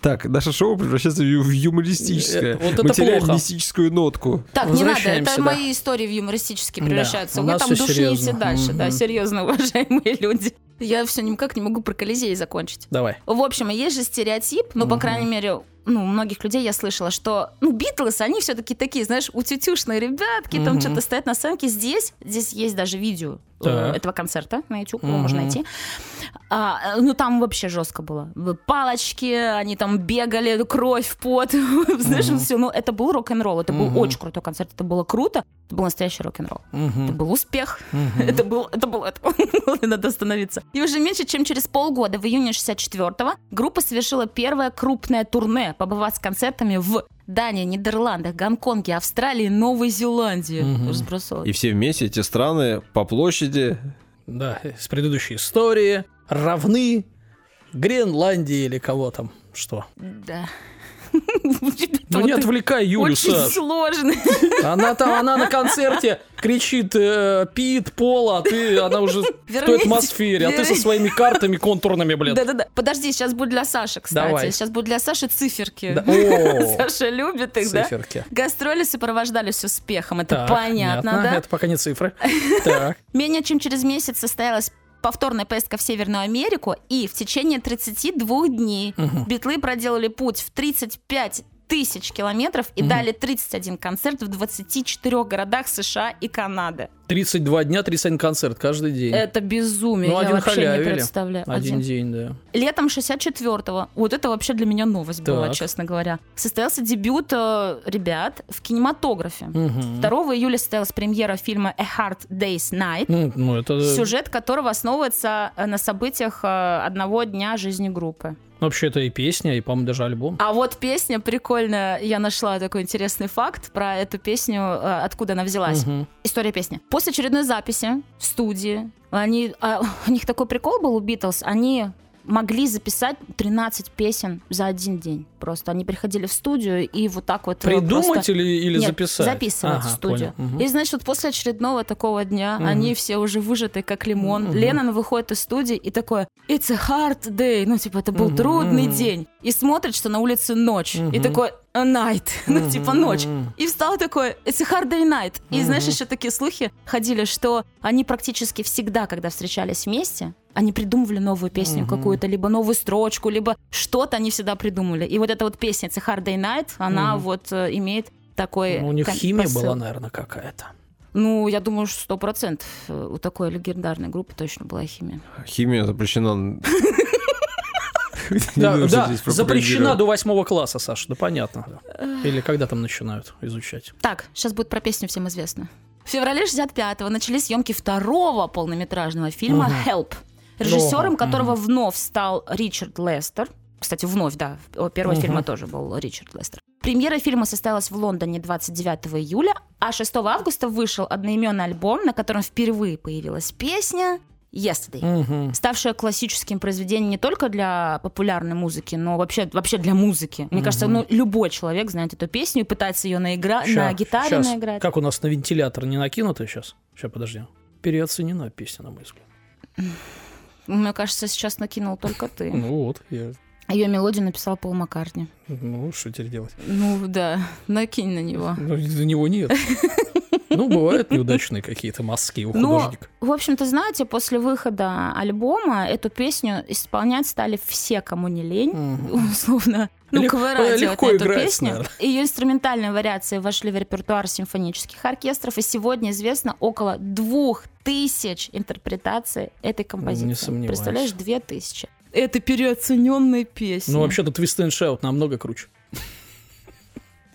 Так, наше шоу превращается в ю- в юмористическое. Э, вот это Мы теряем плохо. мистическую нотку. Так, не надо, это да. мои истории в юмористические Да, превращаются. у Вы нас там душните серьезно. дальше, да, Мгм. серьезно, уважаемые люди. Я все никак не могу про Колизей закончить. Давай. В общем, есть же стереотип, ну, по крайней мере, ну, у многих людей я слышала, что, ну, Битлз, они все-таки такие, знаешь, утютюшные ребятки, там Мгм. что-то стоят на сценке. Здесь, здесь есть даже видео э, Так. этого концерта на YouTube, его Мгм. можно найти. А, э, ну, там вообще жестко было. Палочки, они там бегали, кровь, пот, знаешь, Мгм. все. Ну, это был рок-н-ролл, это был Мгм. очень крутой концерт, это было круто, это был настоящий рок-н-ролл. Это Мгм. был успех. Мгм. Это был, это был, это надо остановиться. И уже меньше, чем через полгода, в июне 64-го, группа совершила первое крупное турне, побывав с концертами в Дании, Нидерландах, Гонконге, Австралии, Новой Зеландии. Разбросала. И все вместе эти страны по площади Да, с предыдущей истории равны Гренландии или кого там. Что? Да. Ну не отвлекай Юлю, Очень сложно. Она там, она на концерте кричит э, Пит, Пола, а ты, она уже в той атмосфере, а ты со своими картами контурными, блин. Да-да-да. Подожди, сейчас будет для Саши, кстати. Сейчас будет для Саши циферки. Саша любит их, да? циферки. Гастроли сопровождались успехом, это понятно, да? Это пока не цифры. Менее чем через месяц состоялась повторная поездка в Северную Америку, и в течение 32 дней Мгм. битлы проделали путь в 35 тысяч километров и Мгм. дали 31 концерт в 24 городах США и Канады. 32 дня, 31 концерт каждый день. Это безумие, Ну, я один вообще не халявили. представляю. Один Один. день, да. Летом 64-го, вот это вообще для меня новость была, Так. честно говоря, состоялся дебют э, ребят в кинематографе. Мгм. 2 июля состоялась премьера фильма «A Hard Day's Night», Ну, ну, это сюжет которого основывается э, на событиях э, одного дня жизни группы. вообще это и песня, и, по-моему, даже альбом. А вот песня прикольная, я нашла такой интересный факт про эту песню, э, откуда она взялась. Мгм. История песни. После очередной записи в студии, они, а, у них такой прикол был у Битлз, они могли записать 13 песен за один день. Просто они приходили в студию и вот так вот... э, Придумать просто- или, или Нет, записать? записывать Ага, в студию. понял. Мгм. И, значит, вот после очередного такого дня Мгм. они все уже выжаты, как лимон. Мгм. Леннон выходит из студии и такой «It's a hard day». Ну, типа, это был Мгм. трудный Мгм. день. И смотрит, что на улице ночь. И Мгм. такой «A night». Ну, типа, ночь. И встал такой «It's a hard day night». И, Мгм. знаешь, еще такие слухи ходили, что они практически всегда, когда встречались вместе, они придумывали новую песню Мгм. какую-то, либо новую строчку, либо что-то они всегда придумывали. И вот эта вот песня «It's a hard day night», она Мгм. вот э, имеет такой... Ну, у них кон- химия посыл. была, наверное, какая-то. Ну, я думаю, что сто процентов э, у такой легендарной группы точно была химия. химия запрещена. Да, да, запрещена до восьмого класса, Саша, да понятно. Или когда там начинают изучать? Так, сейчас будет про песню всем известно. В феврале 65-го начались съемки второго полнометражного фильма Мгм. «Help», режиссером Ого, которого вновь стал Ричард Лестер. Кстати, вновь, да, первого Мгм. фильма тоже был Ричард Лестер. Премьера фильма состоялась в Лондоне 29 июля, а 6 августа вышел одноименный альбом, на котором впервые появилась песня «Yesterday». Мгм. ставшая классическим произведением не только для популярной музыки, но вообще, вообще для музыки. Мне кажется, ну, любой человек знает эту песню и пытается ее наигра... Ща, на гитаре щас. наиграть. Как у нас на вентилятор не накинуто сейчас? Сейчас, подожди. Переоценена песня, на мой взгляд. Мне кажется, сейчас накинул только ты. Ну вот, я... Ее мелодию написал Пол Маккартни. Ну, что теперь делать? Ну да, накинь на него. Ну, за него нет. Ну, бывают неудачные какие-то мазки у художника. в общем-то, знаете, после выхода альбома эту песню исполнять стали все, кому не лень, Мгм. условно. Ну, Лег- КВР делать легко эту играть, песню. наверное. Ее инструментальные вариации вошли в репертуар симфонических оркестров, и сегодня известно около двух тысяч интерпретаций этой композиции. Не сомневаюсь. Представляешь, две тысячи. Это переоцененная песня. Ну, вообще-то Twist and Shout намного круче.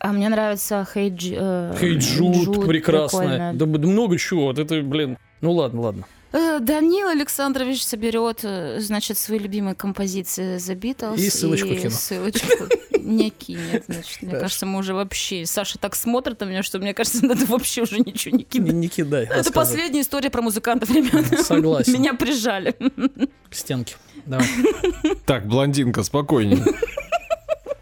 А мне нравится Хей Дж... э, Хей Джуд, Джуд, прекрасная. прикольно. Да б- много чего. Вот это, блин. Ну ладно, ладно. Э, Данил Александрович соберет, э, значит, свои любимые композиции The Beatles. И ссылочку кину. ссылочку не кинет, значит. Мне кажется, мы уже вообще... Саша так смотрит на меня, что мне кажется, надо вообще уже ничего не кидать. не кидай. Это последняя история про музыкантов, ребята. Согласен. Меня прижали. К стенке. Давай. Так, блондинка, спокойнее.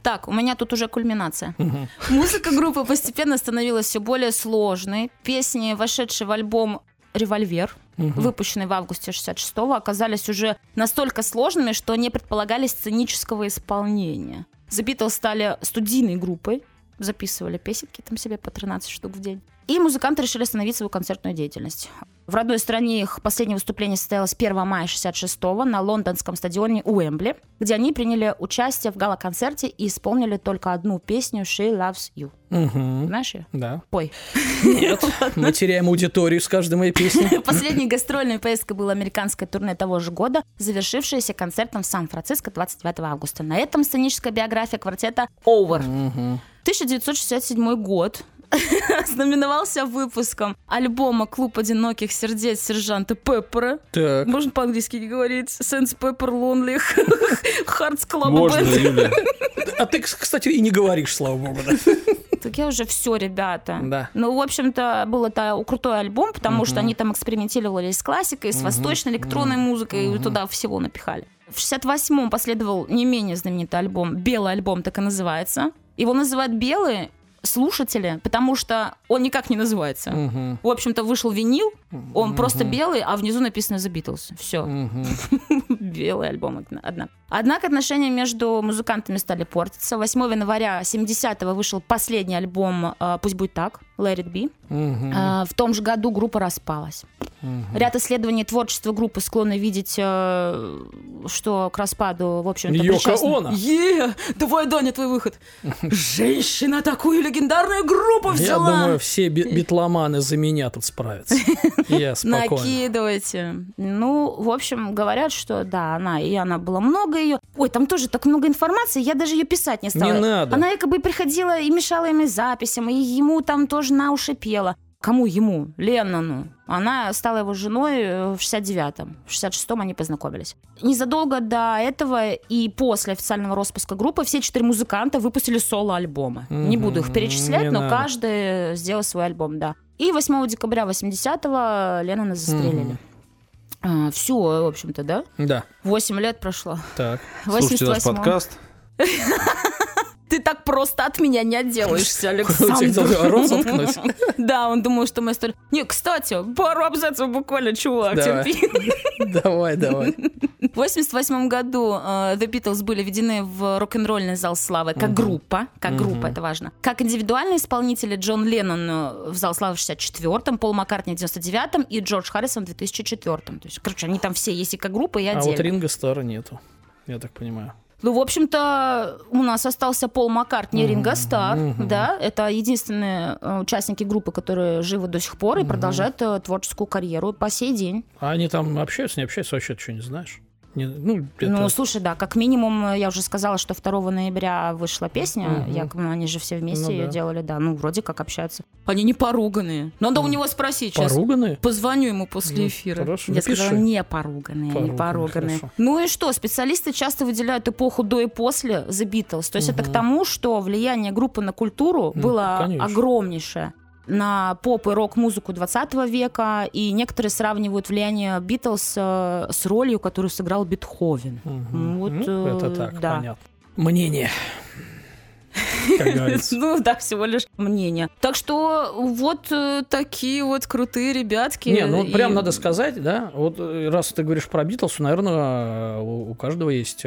Так, у меня тут уже кульминация. Мгм. Музыка группы постепенно становилась все более сложной. Песни, вошедшие в альбом «Револьвер», Мгм. выпущенные в августе 66-го, оказались уже настолько сложными, что не предполагали сценического исполнения. The Beatles стали студийной группой, записывали песенки там себе по 13 штук в день. И музыканты решили остановить свою концертную деятельность. В родной стране их последнее выступление состоялось 1 мая 66 на лондонском стадионе Уэмбли, где они приняли участие в гала-концерте и исполнили только одну песню «She Loves You». Мгм. Знаешь ее? Да. Пой. Нет, мы теряем аудиторию с каждой моей песни. Последней гастрольной поездкой было американское турне того же года, завершившееся концертом в Сан-Франциско 29 августа. На этом сценическая биография квартета «Over». Мгм. 1967 год знаменовался выпуском альбома «Клуб одиноких сердец сержанта Пеппера». Так. Можно по-английски не говорить. Сенс Пеппер Лонли Hearts Club Можно. Юля. А ты, кстати, и не говоришь, слава богу, да? Так я уже все, ребята. Да. Ну, в общем-то, был это крутой альбом, потому что они там экспериментировали с классикой, с восточной электронной музыкой, и туда всего напихали. В 68-м последовал не менее знаменитый альбом, белый альбом так и называется. Его называют белый слушатели, потому что он никак не называется. Мгм. В общем-то, вышел винил, он просто белый, а внизу написано The Beatles. Все. Мгм. Белый альбом, одна- одна. Однако отношения между музыкантами стали портиться. 8 января 70-го вышел последний альбом э, «Пусть будет так», «Let it be». Мгм. Э, В том же году группа распалась. Мгм. Ряд исследований творчества группы склонны видеть, э, что к распаду, в общем-то, Йоко причастны. Оно. Е! Давай, Даня, твой выход. Женщина такую легендарную группу Я взяла. думаю, все би- битломаны за меня тут справятся. Я спокойно. Накидывайте. Ну, в общем, говорят, что да, она, и она была много ее. Ой, там тоже так много информации, я даже ее писать не стала. Не надо. Она якобы приходила и мешала им и записям, и ему там тоже на уши пела. Кому ему? Леннону. Она стала его женой э, в 69-м. В 66-м они познакомились. Незадолго до этого и после официального распуска группы все четыре музыканта выпустили соло-альбомы. Не буду их перечислять, не но надо. каждый сделал свой альбом, да. И 8 декабря 80-го Леннона застрелили. все, в общем-то, да? Да, 8 лет прошло. так. Слушайте наш 88-го. подкаст. Ты так просто от меня не отделаешься, Александр. кто-то рот заткнуть? Да, он думал, что моя история... Не, кстати, пару абзацев буквально, чувак, Давай. терпи. Давай, давай. В 88 году э, The Beatles были введены в рок-н-ролльный зал славы как группа, как группа, это важно. Как индивидуальные исполнители Джон Леннон э, в зал славы в 64-м, Пол Маккартни в 99-м и Джордж Харрисон в 2004-м. То есть, короче, они там все есть и как группа, и А отдельно. вот Ринга Стара нету, я так понимаю. Ну, в общем-то, у нас остался Пол Маккартни и Ринго Стар, да, это единственные э, участники группы, которые живы до сих пор и продолжают э, творческую карьеру по сей день. А они там общаются, не общаются, вообще ты что, не знаешь? Не- ну, это... Ну, слушай, да, как минимум, э, я уже сказала, что 2 ноября вышла песня, Мгм. якобы они же все вместе Ну ее да. делали, да, ну, вроде как общаются. Они не поруганные. Надо у него спросить сейчас. Поруганные? Позвоню ему после Ну, эфира. хорошо, Я сказала, напиши. не поруганные, не Поруганные, поруганные. хорошо. Ну и что, специалисты часто выделяют эпоху до и после The Beatles. То есть это к тому, что влияние группы на культуру Ну, было конечно. огромнейшее на поп и рок-музыку 20 века, и некоторые сравнивают влияние Битлз э, с ролью, которую сыграл Бетховен. Ну, вот, Ну, это так, да. понятно. Мнение. Ну да, всего лишь мнение. Так что вот э, такие вот крутые ребятки. Не, ну И- прям надо сказать, да, вот раз ты говоришь про Битлз, наверное, у у каждого есть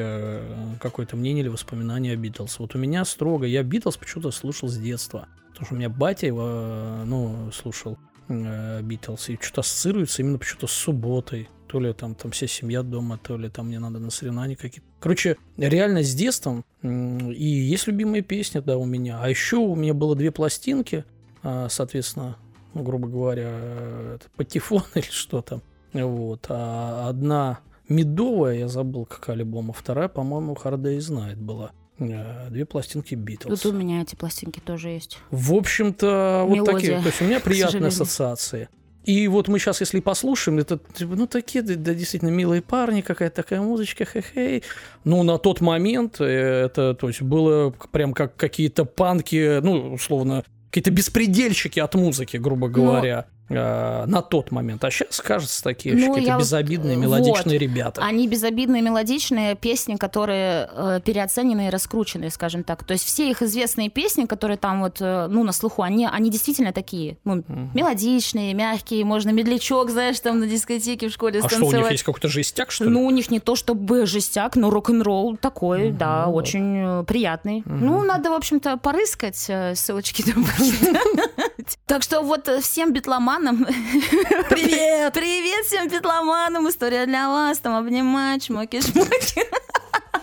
какое-то мнение или воспоминание о Битлз. Вот у меня строго, я Битлз почему-то слушал с детства, потому что у меня батя его, э, ну, слушал э, Битлз, и что-то ассоциируется именно почему-то с субботой. То ли там, там вся семья дома, то ли там мне надо на соревнования какие-то. Короче, реально с детством. И есть любимые песни, да, у меня. А еще у меня было две пластинки, а, соответственно, ну, грубо говоря, э, это патефон или что там. Вот. А одна медовая, я забыл, как альбом, а вторая, по-моему, Hard Day's Night была. Э, Две пластинки Битлз. Вот у меня эти пластинки тоже есть. В общем-то, вот Мелодия, такие. То есть у меня приятные ассоциации. И вот мы сейчас, если послушаем, это типа, ну такие, да, действительно милые парни, какая-то такая музычка, хе-хей. Ну, на тот момент э, это, то есть, было прям как какие-то панки, ну, условно, какие-то беспредельщики от музыки, грубо говоря. Э, на тот момент. А сейчас, кажется, такие Ну, какие-то я вот, безобидные, э, мелодичные вот. ребята. Они безобидные, мелодичные песни, которые э, переоценены и раскручены, скажем так. То есть все их известные песни, которые там вот, э, ну, на слуху, они, они действительно такие, ну, мелодичные, мягкие, можно медлячок, знаешь, там на дискотеке в школе А что, у них станцевать. есть какой-то жестяк, что ли? Ну, у них не то чтобы жестяк, но рок-н-ролл такой, да, вот. очень э, приятный. Ну, надо, в общем-то, порыскать, ссылочки там покидать. Так что вот э, всем битломанам... Привет! Привет всем битломанам! История для вас, там обнимать, чмоки-чмоки.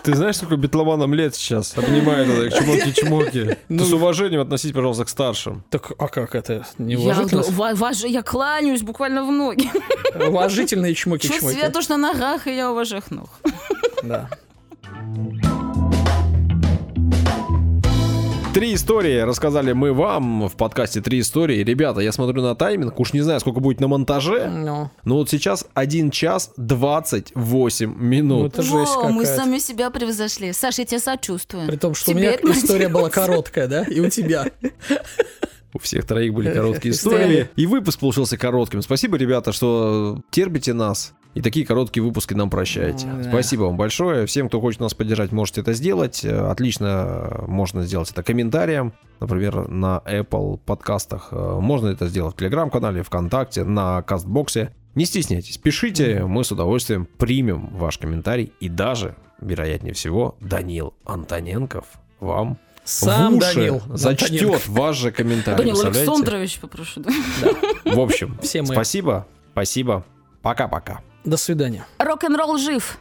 Ты знаешь, сколько битломанам лет сейчас? Обнимает это, чмоки-чмоки. Ну. Ты с уважением относись, пожалуйста, к старшим. Так, а как это? Я, Неуважительно? ва- важ- я кланяюсь буквально в ноги. Уважительные Чуть чмоки-чмоки. свету, что на ногах, и я уважаю их ног. Да. Три истории рассказали мы вам в подкасте «Три истории». Ребята, я смотрю на тайминг, уж не знаю, сколько будет на монтаже, Ну, но вот сейчас 1 час 28 ну, минут. это жесть Во, мы сами себя превзошли. Саша, я тебе сочувствую. При том, что у Тебе меня это история была короткая, да? И у тебя. У всех троих были короткие Истории. И выпуск получился коротким. Спасибо, ребята, что терпите нас. И такие короткие выпуски нам прощаете. Да. Спасибо вам большое. Всем, кто хочет нас поддержать, можете это сделать. Э, Отлично можно сделать это комментарием. Например, на Apple подкастах. Э, Можно это сделать в Телеграм-канале, ВКонтакте, на Кастбоксе. Не стесняйтесь, пишите, мы с удовольствием примем ваш комментарий. И даже, вероятнее всего, Данил Антоненков вам Сам в уши Данил зачтет Антоненков. ваш же комментарий. Данил? Александрович, попрошу. да. В общем, Все мы. спасибо, спасибо, пока-пока. До свидания. Рок-н-ролл жив.